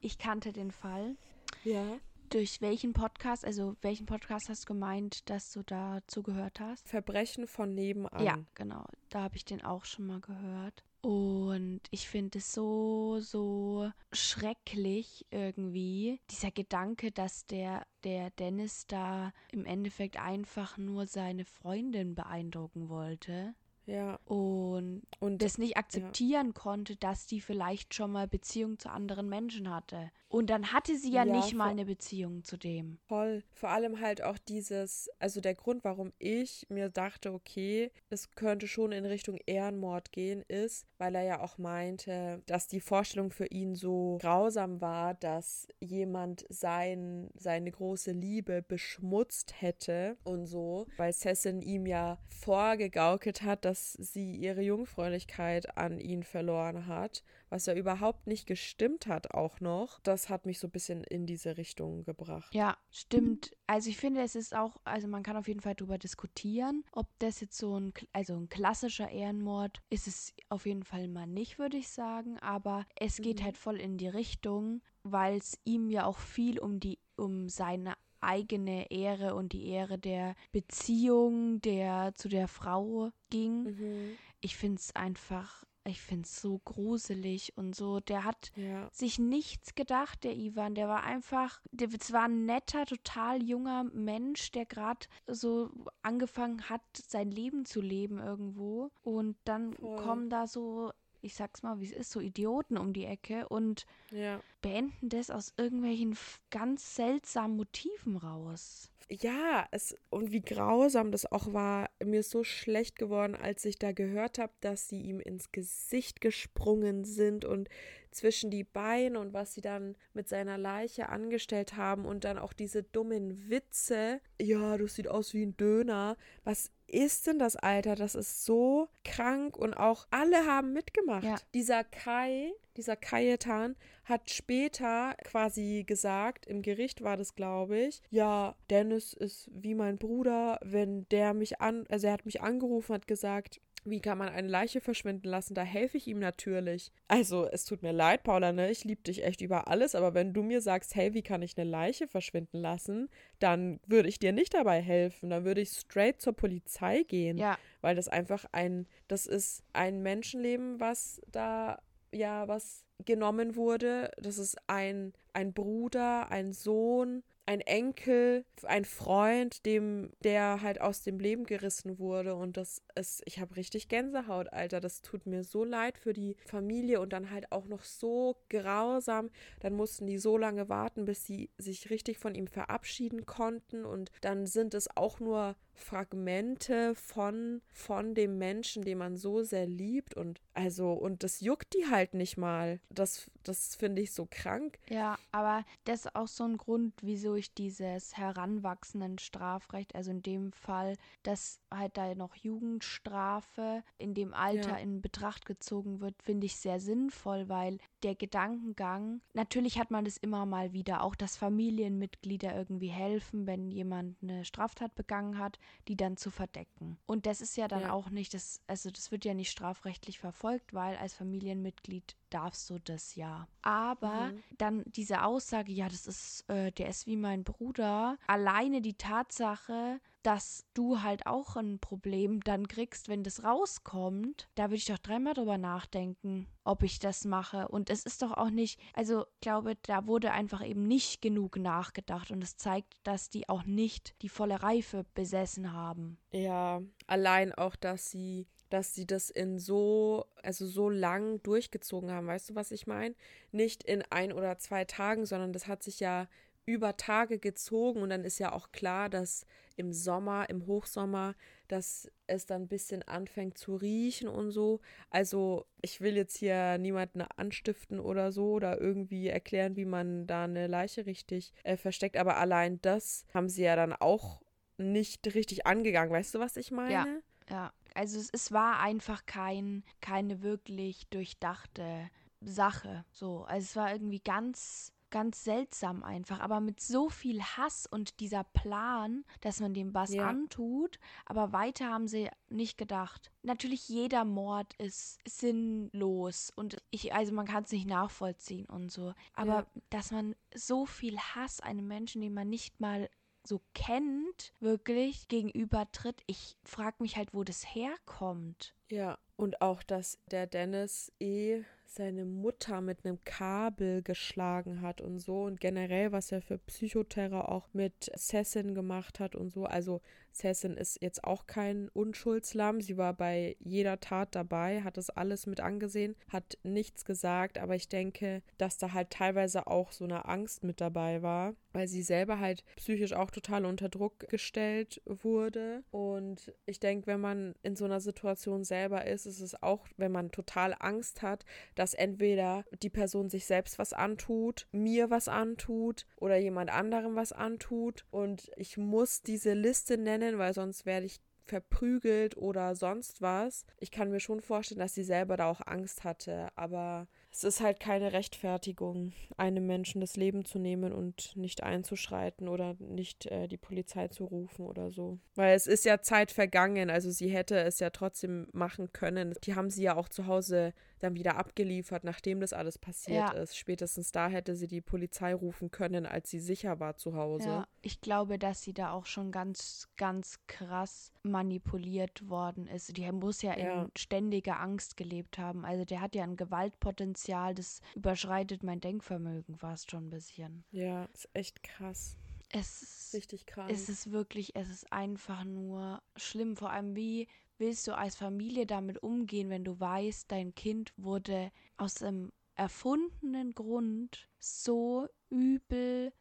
Ich kannte den Fall. Ja. Durch welchen Podcast, also welchen Podcast hast du gemeint, dass du dazu gehört hast? Verbrechen von nebenan. Ja, genau. Da habe ich den auch schon mal gehört. Und ich finde es so, so schrecklich irgendwie, dieser Gedanke, dass der, der Dennis da im Endeffekt einfach nur seine Freundin beeindrucken wollte. Ja. Und, und das nicht akzeptieren ja. konnte, dass die vielleicht schon mal Beziehung zu anderen Menschen hatte. Und dann hatte sie ja, ja nicht mal eine Beziehung zu dem. Voll. Vor allem halt auch dieses, also der Grund, warum ich mir dachte, okay, es könnte schon in Richtung Ehrenmord gehen, ist, weil er ja auch meinte, dass die Vorstellung für ihn so grausam war, dass jemand sein, seine große Liebe beschmutzt hätte und so, weil Cessin ihm ja vorgegaukelt hat, dass sie ihre Jungfräulichkeit an ihn verloren hat was ja überhaupt nicht gestimmt hat auch noch. Das hat mich so ein bisschen in diese Richtung gebracht. Ja, stimmt. Also ich finde, es ist auch, also man kann auf jeden Fall darüber diskutieren, ob das jetzt so ein, also ein klassischer Ehrenmord ist es auf jeden Fall mal nicht, würde ich sagen. Aber es geht mhm. halt voll in die Richtung, weil es ihm ja auch viel um die, um seine eigene Ehre und die Ehre der Beziehung, der zu der Frau ging. Mhm. Ich finde es einfach ich finde es so gruselig und so. Der hat ja. sich nichts gedacht, der Ivan. Der war einfach, der war ein netter, total junger Mensch, der gerade so angefangen hat, sein Leben zu leben irgendwo. Und dann Voll. kommen da so, ich sag's mal, wie es ist, so Idioten um die Ecke und ja. beenden das aus irgendwelchen ganz seltsamen Motiven raus ja, es und wie grausam das auch war. Mir ist so schlecht geworden, als ich da gehört habe, dass sie ihm ins Gesicht gesprungen sind und zwischen die Beine und was sie dann mit seiner Leiche angestellt haben und dann auch diese dummen Witze. Ja, das sieht aus wie ein Döner. Was ist denn das, Alter? Das ist so krank und auch alle haben mitgemacht. Ja. Dieser Kai, dieser Kajetan hat später quasi gesagt, im Gericht war das, glaube ich, ja, Dennis ist wie mein Bruder, wenn der mich an, also er hat mich angerufen, hat gesagt, wie kann man eine Leiche verschwinden lassen? Da helfe ich ihm natürlich. Also, es tut mir leid, Paula, ne? Ich liebe dich echt über alles, aber wenn du mir sagst, hey, wie kann ich eine Leiche verschwinden lassen, dann würde ich dir nicht dabei helfen. Dann würde ich straight zur Polizei gehen. Ja. Weil das einfach ein, das ist ein Menschenleben, was da, ja, was genommen wurde. Das ist ein, ein Bruder, ein Sohn, ein Enkel, ein Freund, dem der halt aus dem Leben gerissen wurde. Und das ist, ich habe richtig Gänsehaut, Alter, das tut mir so leid für die Familie und dann halt auch noch so grausam, dann mussten die so lange warten, bis sie sich richtig von ihm verabschieden konnten. Und dann sind es auch nur Fragmente von, von dem Menschen, den man so sehr liebt und also, und das juckt die halt nicht mal. Das, das finde ich so krank. Ja, aber das ist auch so ein Grund, wieso ich dieses heranwachsenden Strafrecht, also in dem Fall, dass halt da noch Jugendstrafe in dem Alter ja. in Betracht gezogen wird, finde ich sehr sinnvoll, weil der Gedankengang, natürlich hat man das immer mal wieder, auch dass Familienmitglieder irgendwie helfen, wenn jemand eine Straftat begangen hat, die dann zu verdecken. Und das ist ja dann ja. auch nicht, das, also das wird ja nicht strafrechtlich verfolgt, weil als Familienmitglied darfst du das ja. Aber mhm. dann diese Aussage, ja, das ist, äh, der ist wie mein Bruder, alleine die Tatsache, dass du halt auch ein Problem dann kriegst, wenn das rauskommt, da würde ich doch dreimal drüber nachdenken, ob ich das mache. Und es ist doch auch nicht, also ich glaube, da wurde einfach eben nicht genug nachgedacht und es zeigt, dass die auch nicht die volle Reife besessen haben. Ja, allein auch, dass sie dass sie das in so, also so lang durchgezogen haben. Weißt du, was ich meine? Nicht in ein oder zwei Tagen, sondern das hat sich ja über Tage gezogen und dann ist ja auch klar, dass im Sommer, im Hochsommer, dass es dann ein bisschen anfängt zu riechen und so. Also ich will jetzt hier niemanden anstiften oder so oder irgendwie erklären, wie man da eine Leiche richtig äh, versteckt, aber allein das haben sie ja dann auch nicht richtig angegangen. Weißt du, was ich meine? Ja, ja. Also es, es war einfach kein, keine wirklich durchdachte Sache. So, also es war irgendwie ganz ganz seltsam einfach, aber mit so viel Hass und dieser Plan, dass man dem was ja. antut, aber weiter haben sie nicht gedacht. Natürlich jeder Mord ist sinnlos und ich also man kann es nicht nachvollziehen und so, aber ja. dass man so viel Hass einem Menschen, den man nicht mal so kennt, wirklich gegenübertritt. Ich frage mich halt, wo das herkommt. Ja, und auch, dass der Dennis eh seine Mutter mit einem Kabel geschlagen hat und so und generell, was er für Psychoterror auch mit Sessin gemacht hat und so. Also Cessin ist jetzt auch kein Unschuldslamm. Sie war bei jeder Tat dabei, hat das alles mit angesehen, hat nichts gesagt, aber ich denke, dass da halt teilweise auch so eine Angst mit dabei war, weil sie selber halt psychisch auch total unter Druck gestellt wurde. Und ich denke, wenn man in so einer Situation selber ist, ist es auch, wenn man total Angst hat, dass entweder die Person sich selbst was antut, mir was antut oder jemand anderem was antut. Und ich muss diese Liste nennen, nennen, weil sonst werde ich verprügelt oder sonst was. Ich kann mir schon vorstellen, dass sie selber da auch Angst hatte, aber es ist halt keine Rechtfertigung, einem Menschen das Leben zu nehmen und nicht einzuschreiten oder nicht äh, die Polizei zu rufen oder so. Weil es ist ja Zeit vergangen, also sie hätte es ja trotzdem machen können. Die haben sie ja auch zu Hause dann wieder abgeliefert, nachdem das alles passiert ja. ist. Spätestens da hätte sie die Polizei rufen können, als sie sicher war zu Hause. Ja, ich glaube, dass sie da auch schon ganz, ganz krass manipuliert worden ist. Die muss ja, ja. in ständiger Angst gelebt haben. Also der hat ja ein Gewaltpotenzial, das überschreitet mein Denkvermögen fast schon ein bisschen. Ja, ist echt krass. Es ist richtig krass. Es ist wirklich, es ist einfach nur schlimm. Vor allem, wie willst du als Familie damit umgehen, wenn du weißt, dein Kind wurde aus einem erfundenen Grund so übel,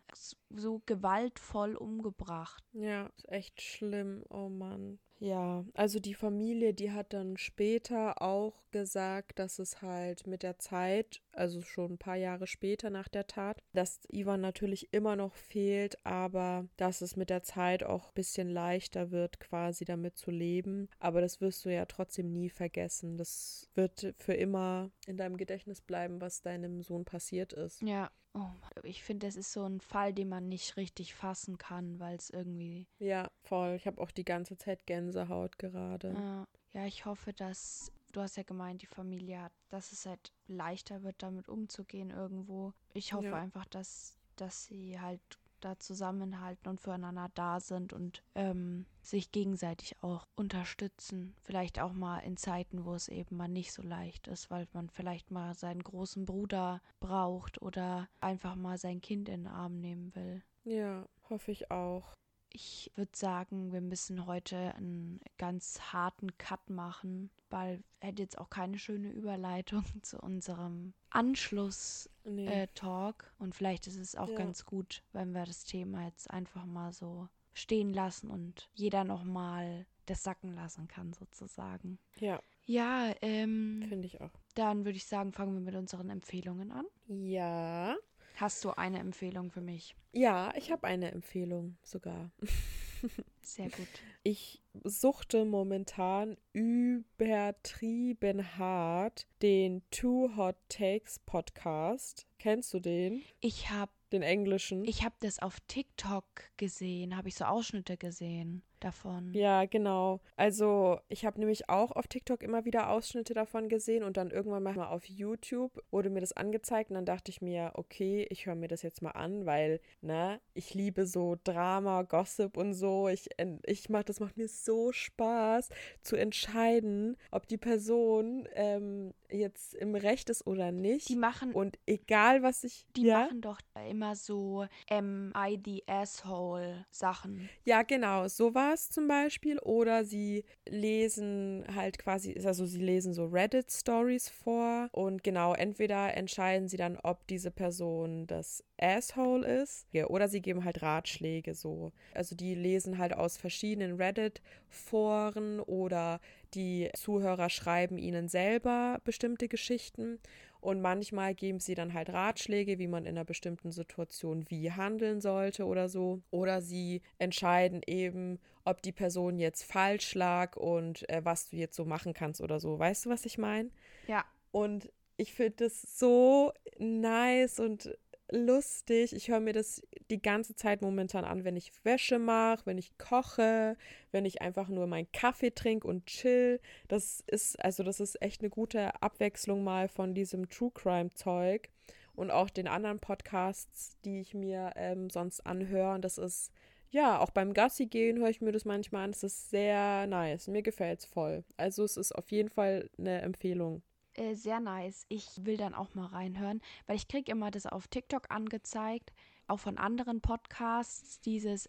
so gewaltvoll umgebracht. Ja, ist echt schlimm, oh Mann. Ja, also die Familie, die hat dann später auch gesagt, dass es halt mit der Zeit also schon ein paar Jahre später nach der Tat, dass Ivan natürlich immer noch fehlt, aber dass es mit der Zeit auch ein bisschen leichter wird, quasi damit zu leben. Aber das wirst du ja trotzdem nie vergessen. Das wird für immer in deinem Gedächtnis bleiben, was deinem Sohn passiert ist. Ja. Oh, ich finde, das ist so ein Fall, den man nicht richtig fassen kann, weil es irgendwie. Ja, voll. Ich habe auch die ganze Zeit Gänsehaut gerade. Ja. ja, ich hoffe, dass. Du hast ja gemeint, die Familie hat, dass es halt leichter wird, damit umzugehen irgendwo. Ich hoffe Ja. einfach, dass, dass sie halt da zusammenhalten und füreinander da sind und ähm, sich gegenseitig auch unterstützen. Vielleicht auch mal in Zeiten, wo es eben mal nicht so leicht ist, weil man vielleicht mal seinen großen Bruder braucht oder einfach mal sein Kind in den Arm nehmen will. Ja, hoffe ich auch. Ich würde sagen, wir müssen heute einen ganz harten Cut machen, weil hätte jetzt auch keine schöne Überleitung (laughs) zu unserem Anschluss-Talk. Nee. Und vielleicht ist es auch Ja. ganz gut, wenn wir das Thema jetzt einfach mal so stehen lassen und jeder nochmal das sacken lassen kann, sozusagen. ja, Ja, ähm, finde ich auch. dann würde ich sagen, fangen wir mit unseren Empfehlungen an. Ja. Hast du eine Empfehlung für mich? Ja, ich habe eine Empfehlung sogar. (laughs) Sehr gut. Ich suchte momentan übertrieben hart den Two Hot Takes Podcast. Kennst du den? Ich habe Den englischen? Ich habe das auf TikTok gesehen, habe ich so Ausschnitte gesehen davon. Ja, genau. Also ich habe nämlich auch auf TikTok immer wieder Ausschnitte davon gesehen und dann irgendwann mal auf YouTube wurde mir das angezeigt und dann dachte ich mir, okay, ich höre mir das jetzt mal an, weil, ne, ich liebe so Drama, Gossip und so. Ich, ich mach, das macht mir so Spaß zu entscheiden, ob die Person ähm, jetzt im Recht ist oder nicht. Die machen, und egal was ich. die ja? machen doch immer so Am I the Asshole Sachen. Ja, genau, sowas zum Beispiel. Oder sie lesen halt quasi, also sie lesen so Reddit-Stories vor und genau, entweder entscheiden sie dann, ob diese Person das Asshole ist, oder sie geben halt Ratschläge so. Also die lesen halt aus verschiedenen Reddit-Foren oder die Zuhörer schreiben ihnen selber bestimmte Geschichten. Und manchmal geben sie dann halt Ratschläge, wie man in einer bestimmten Situation wie handeln sollte oder so. Oder sie entscheiden eben, ob die Person jetzt falsch lag und äh, was du jetzt so machen kannst oder so. Weißt du, was ich meine? Ja. Und ich finde das so nice und lustig. Ich höre mir das die ganze Zeit momentan an, wenn ich Wäsche mache, wenn ich koche, wenn ich einfach nur meinen Kaffee trinke und chill. Das ist, also das ist echt eine gute Abwechslung mal von diesem True Crime Zeug und auch den anderen Podcasts, die ich mir ähm, sonst anhöre. Und das ist, ja, auch beim Gassi gehen höre ich mir das manchmal an. Das ist sehr nice. Mir gefällt es voll. Also es ist auf jeden Fall eine Empfehlung. Äh, sehr nice. Ich will dann auch mal reinhören, weil ich kriege immer das auf TikTok angezeigt, auch von anderen Podcasts, dieses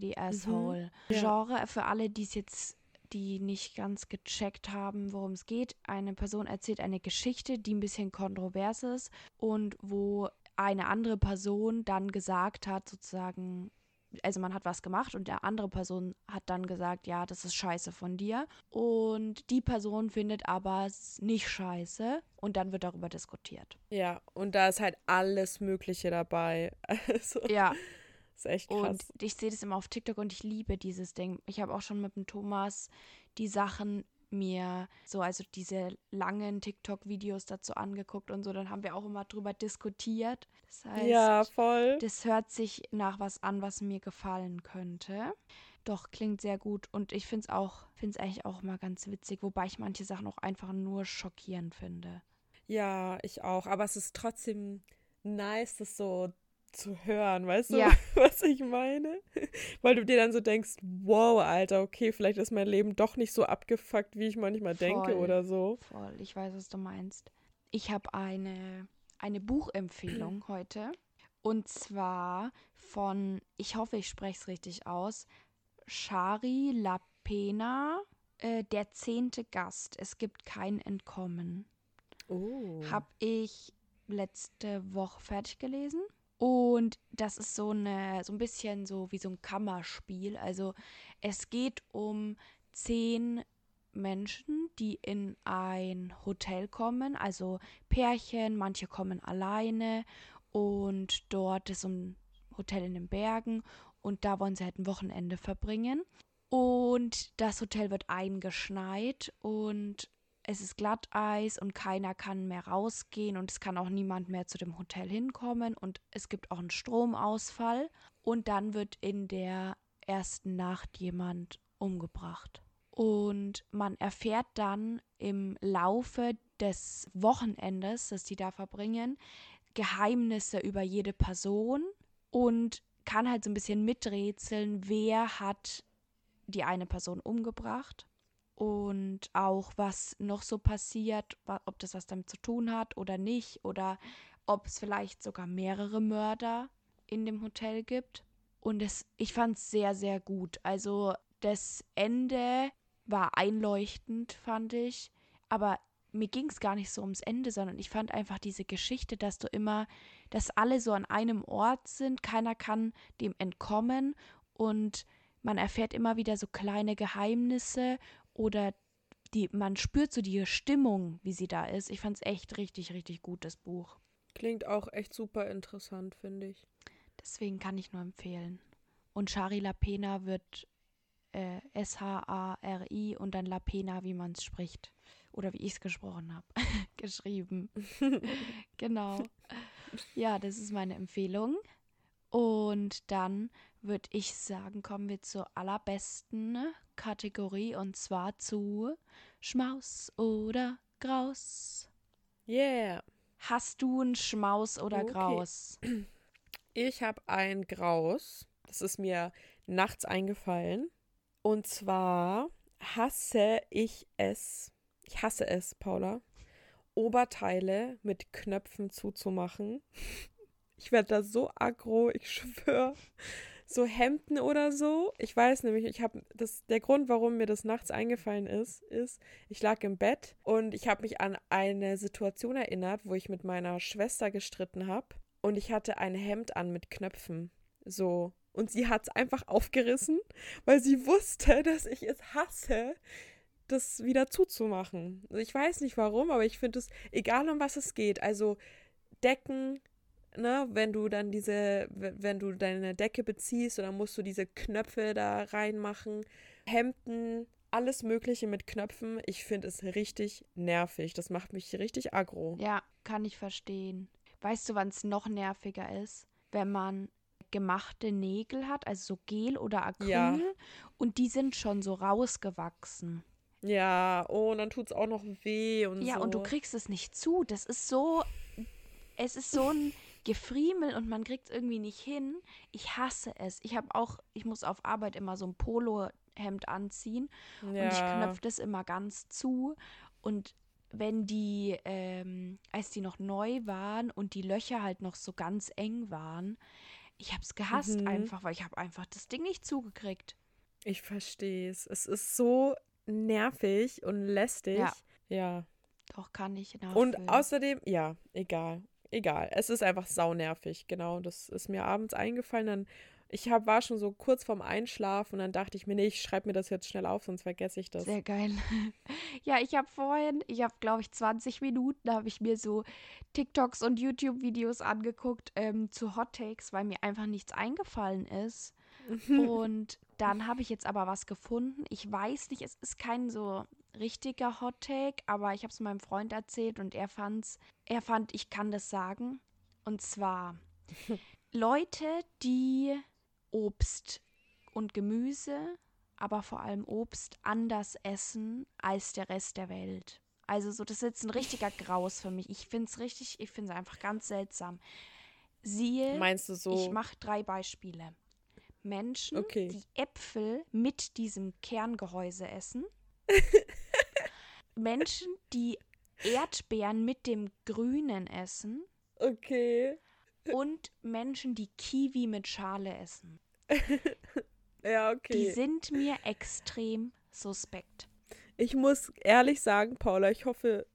the Asshole Ja. Genre. Für alle, die es jetzt, die nicht ganz gecheckt haben, worum es geht. Eine Person erzählt eine Geschichte, die ein bisschen kontrovers ist und wo eine andere Person dann gesagt hat, sozusagen, also man hat was gemacht und der andere Person hat dann gesagt, ja, das ist scheiße von dir. Und die Person findet aber es nicht scheiße und dann wird darüber diskutiert. Ja, und da ist halt alles Mögliche dabei. (laughs) Also, Ja, ist echt krass. und ich sehe das immer auf TikTok und ich liebe dieses Ding. Ich habe auch schon mit dem Thomas die Sachen mir so, also diese langen TikTok-Videos dazu angeguckt und so, dann haben wir auch immer drüber diskutiert. Das heißt, ja, voll. Das hört sich nach was an, was mir gefallen könnte. Doch, klingt sehr gut. Und ich finde es auch, finde es eigentlich auch mal ganz witzig, wobei ich manche Sachen auch einfach nur schockierend finde. Ja, ich auch. Aber es ist trotzdem nice, das so zu hören, weißt du, Ja. (laughs) was ich meine? Weil du dir dann so denkst, wow, Alter, okay, vielleicht ist mein Leben doch nicht so abgefuckt, wie ich manchmal denke Voll. oder so. Voll, ich weiß, was du meinst. Ich habe eine, eine Buchempfehlung (clears throat) heute. Und zwar von, ich hoffe, ich spreche es richtig aus, Shari Lapena, äh, Der zehnte Gast. Es gibt kein Entkommen. Oh. habe ich letzte Woche fertig gelesen. Und das ist so eine, so ein bisschen so wie so ein Kammerspiel. Also es geht um zehn Menschen, die in ein Hotel kommen, also Pärchen, manche kommen alleine und dort ist ein Hotel in den Bergen und da wollen sie halt ein Wochenende verbringen. Und das Hotel wird eingeschneit und es ist Glatteis und keiner kann mehr rausgehen und es kann auch niemand mehr zu dem Hotel hinkommen und es gibt auch einen Stromausfall und dann wird in der ersten Nacht jemand umgebracht. Und man erfährt dann im Laufe des Wochenendes, das die da verbringen, Geheimnisse über jede Person und kann halt so ein bisschen miträtseln, wer hat die eine Person umgebracht und auch was noch so passiert, ob das was damit zu tun hat oder nicht oder ob es vielleicht sogar mehrere Mörder in dem Hotel gibt. Und es, ich fand es sehr, sehr gut. Also das Ende war einleuchtend, fand ich. Aber mir ging es gar nicht so ums Ende, sondern ich fand einfach diese Geschichte, dass du immer, dass alle so an einem Ort sind, keiner kann dem entkommen und man erfährt immer wieder so kleine Geheimnisse oder die, man spürt so die Stimmung, wie sie da ist. Ich fand es echt richtig, richtig gut, das Buch. Klingt auch echt super interessant, finde ich. Deswegen kann ich nur empfehlen. Und Shari Lapena wird äh, S-H-A-R-I und dann Lapena, wie man es spricht. Oder wie ich es gesprochen habe. (laughs) Geschrieben. (laughs) genau. Ja, das ist meine Empfehlung. Und dann würde ich sagen, kommen wir zur allerbesten Kategorie und zwar zu Schmaus oder Graus. Yeah. Hast du ein Schmaus oder okay. Graus? Ich habe ein Graus. Das ist mir nachts eingefallen. Und zwar hasse ich es. Ich hasse es, Paula. Oberteile mit Knöpfen zuzumachen. Ich werde da so aggro, (laughs) ich schwöre. So Hemden oder so. Ich weiß nämlich, ich habe das der Grund, warum mir das nachts eingefallen ist, ist, ich lag im Bett und ich habe mich an eine Situation erinnert, wo ich mit meiner Schwester gestritten habe und ich hatte ein Hemd an mit Knöpfen. So und sie hat es einfach aufgerissen, weil sie wusste, dass ich es hasse, das wieder zuzumachen. Ich weiß nicht warum, aber ich finde es, egal um was es geht, also Decken, ne, wenn du dann diese, wenn du deine Decke beziehst, dann musst du diese Knöpfe da reinmachen, Hemden, alles Mögliche mit Knöpfen. Ich finde es richtig nervig. Das macht mich richtig aggro. Ja, kann ich verstehen. Weißt du, wann es noch nerviger ist? Wenn man gemachte Nägel hat, also so Gel oder Acryl, ja. und die sind schon so rausgewachsen. Ja, oh, und dann tut es auch noch weh und ja, so. Ja, und du kriegst es nicht zu. Das ist so, es ist so ein Gefriemel und man kriegt es irgendwie nicht hin. Ich hasse es. Ich habe auch, ich muss auf Arbeit immer so ein Polohemd anziehen ja. und ich knöpfe das immer ganz zu. Und wenn die, ähm, als die noch neu waren und die Löcher halt noch so ganz eng waren, ich habe es gehasst mhm. einfach, weil ich habe einfach das Ding nicht zugekriegt. Ich verstehe es. Es ist so nervig und lästig. Ja. ja. Doch, kann ich nachfühlen. Und außerdem, ja, egal egal. Es ist einfach saunervig. Genau, das ist mir abends eingefallen. Dann, ich hab, war schon so kurz vorm Einschlafen und dann dachte ich mir, nee, ich schreibe mir das jetzt schnell auf, sonst vergesse ich das. Sehr geil. (laughs) ja, ich habe vorhin, ich habe, glaube ich, 20 Minuten, da habe ich mir so TikToks und YouTube-Videos angeguckt ähm, zu Hot Takes, weil mir einfach nichts eingefallen ist. (laughs) und dann habe ich jetzt aber was gefunden. Ich weiß nicht, es ist kein so richtiger Hot Take, aber ich habe es meinem Freund erzählt und er fand's, er fand, ich kann das sagen. Und zwar (laughs) Leute, die Obst und Gemüse, aber vor allem Obst anders essen als der Rest der Welt. Also so, das ist jetzt ein richtiger (laughs) Graus für mich. Ich finde es richtig, ich finde es einfach ganz seltsam. Siehe, Meinst du so? ich mache drei Beispiele. Menschen, okay. die Äpfel mit diesem Kerngehäuse essen. (laughs) Menschen, die Erdbeeren mit dem Grünen essen. Okay. Und Menschen, die Kiwi mit Schale essen. (laughs) ja, okay. Die sind mir extrem suspekt. Ich muss ehrlich sagen, Paula, ich hoffe,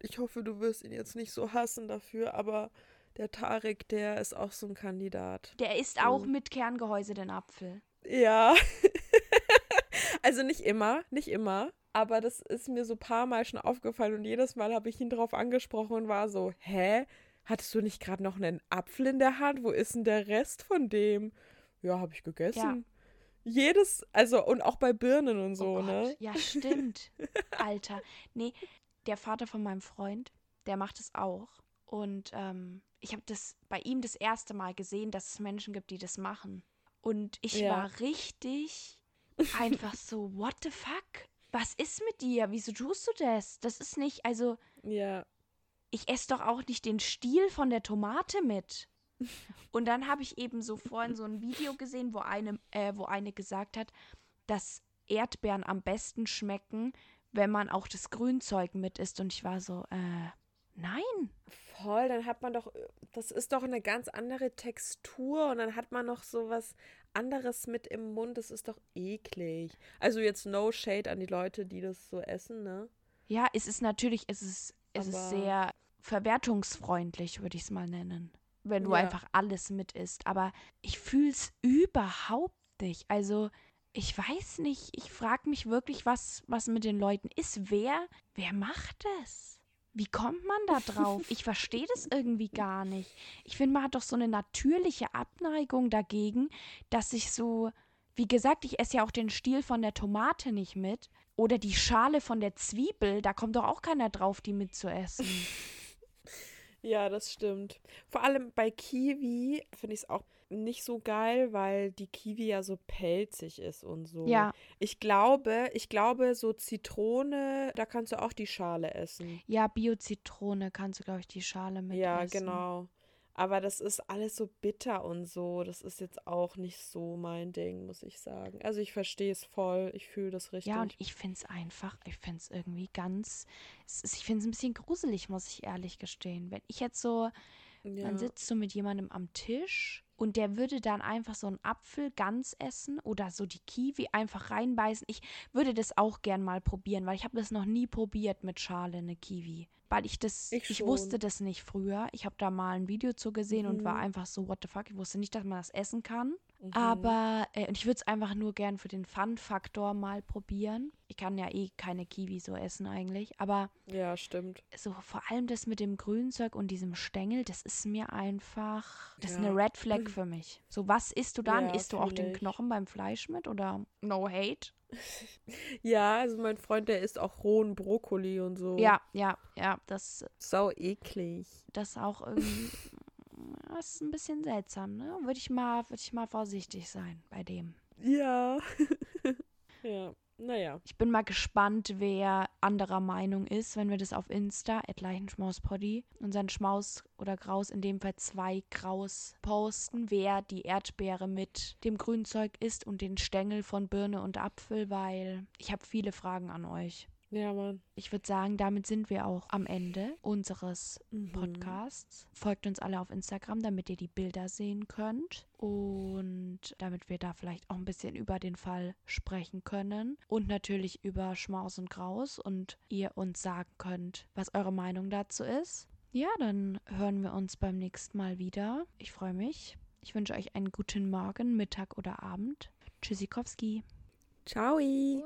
ich hoffe, du wirst ihn jetzt nicht so hassen dafür, aber der Tarek, der ist auch so ein Kandidat. Der isst auch mhm. mit Kerngehäuse den Apfel. Ja. (laughs) also nicht immer, nicht immer Aber das ist mir so ein paar Mal schon aufgefallen und jedes Mal habe ich ihn darauf angesprochen und war so, hä? Hattest du nicht gerade noch einen Apfel in der Hand? Wo ist denn der Rest von dem? Ja, habe ich gegessen. Ja. Jedes, also und auch bei Birnen und so, oh ne? Ja, stimmt. (laughs) Alter. Nee, der Vater von meinem Freund, der macht es auch. Und ähm, ich habe das bei ihm das erste Mal gesehen, dass es Menschen gibt, die das machen. Und ich ja. war richtig einfach so, what the fuck? Was ist mit dir? Wieso tust du das? Das ist nicht, also. Ja. Ich esse doch auch nicht den Stiel von der Tomate mit. (laughs) Und dann habe ich eben so vorhin so ein Video gesehen, wo eine, äh, wo eine gesagt hat, dass Erdbeeren am besten schmecken, wenn man auch das Grünzeug mit isst. Und ich war so, äh, nein. Voll, dann hat man doch, das ist doch eine ganz andere Textur und dann hat man noch so was anderes mit im Mund. Das ist doch eklig. Also jetzt no shade an die Leute, die das so essen, ne? Ja, es ist natürlich, es ist, es ist sehr verwertungsfreundlich, würde ich es mal nennen. Wenn du ja. einfach alles mit isst. Aber ich fühle es überhaupt nicht. Also, ich weiß nicht, ich frage mich wirklich, was, was mit den Leuten ist. Wer, wer macht das? Wie kommt man da drauf? Ich verstehe das irgendwie gar nicht. Ich finde, man hat doch so eine natürliche Abneigung dagegen, dass ich so, wie gesagt, ich esse ja auch den Stiel von der Tomate nicht mit. Oder die Schale von der Zwiebel, da kommt doch auch keiner drauf, die mitzuessen. (laughs) Ja, das stimmt. Vor allem bei Kiwi finde ich es auch nicht so geil, weil die Kiwi ja so pelzig ist und so. Ja. Ich glaube, ich glaube, so Zitrone, da kannst du auch die Schale essen. Ja, Bio-Zitrone kannst du, glaube ich, die Schale mit Ja, essen. genau. Aber das ist alles so bitter und so. Das ist jetzt auch nicht so mein Ding, muss ich sagen. Also ich verstehe es voll. Ich fühle das richtig. Ja, und ich finde es einfach, ich finde es irgendwie ganz, ich finde es ein bisschen gruselig, muss ich ehrlich gestehen. Wenn ich jetzt so, ja. man sitzt so mit jemandem am Tisch und der würde dann einfach so einen Apfel ganz essen oder so die Kiwi einfach reinbeißen. Ich würde das auch gern mal probieren, weil ich habe das noch nie probiert mit Schale, eine Kiwi weil ich das, ich, ich wusste das nicht früher. Ich habe da mal ein Video zu gesehen mhm. und war mhm. einfach so, what the fuck, ich wusste nicht, dass man das essen kann. Mhm. Aber, äh, und ich würde es einfach nur gern für den Fun-Faktor mal probieren. Ich kann ja eh keine Kiwi so essen eigentlich, aber. Ja, stimmt. So vor allem das mit dem Grünzeug und diesem Stängel, das ist mir einfach, das ja. ist eine Red Flag für mich. So, was isst du dann? Ja, isst du auch den Knochen beim Fleisch mit oder no hate? (laughs) ja, also mein Freund, der isst auch rohen Brokkoli und so. Ja, ja, ja, das. Sau eklig. Das auch irgendwie. (laughs) das ist ein bisschen seltsam, ne? Würde ich mal, würde ich mal vorsichtig sein bei dem. Ja. (laughs) ja. Naja. Ich bin mal gespannt, wer anderer Meinung ist, wenn wir das auf Insta, Schmauspoddy, unseren Schmaus oder Graus, in dem Fall zwei Graus posten, wer die Erdbeere mit dem Grünzeug isst und den Stängel von Birne und Apfel, weil ich habe viele Fragen an euch. Ja, Mann. Ich würde sagen, damit sind wir auch am Ende unseres mhm. Podcasts. Folgt uns alle auf Instagram, damit ihr die Bilder sehen könnt und damit wir da vielleicht auch ein bisschen über den Fall sprechen können und natürlich über Schmaus und Graus und ihr uns sagen könnt, was eure Meinung dazu ist. Ja, dann hören wir uns beim nächsten Mal wieder. Ich freue mich. Ich wünsche euch einen guten Morgen, Mittag oder Abend. Tschüssikowski. Ciao.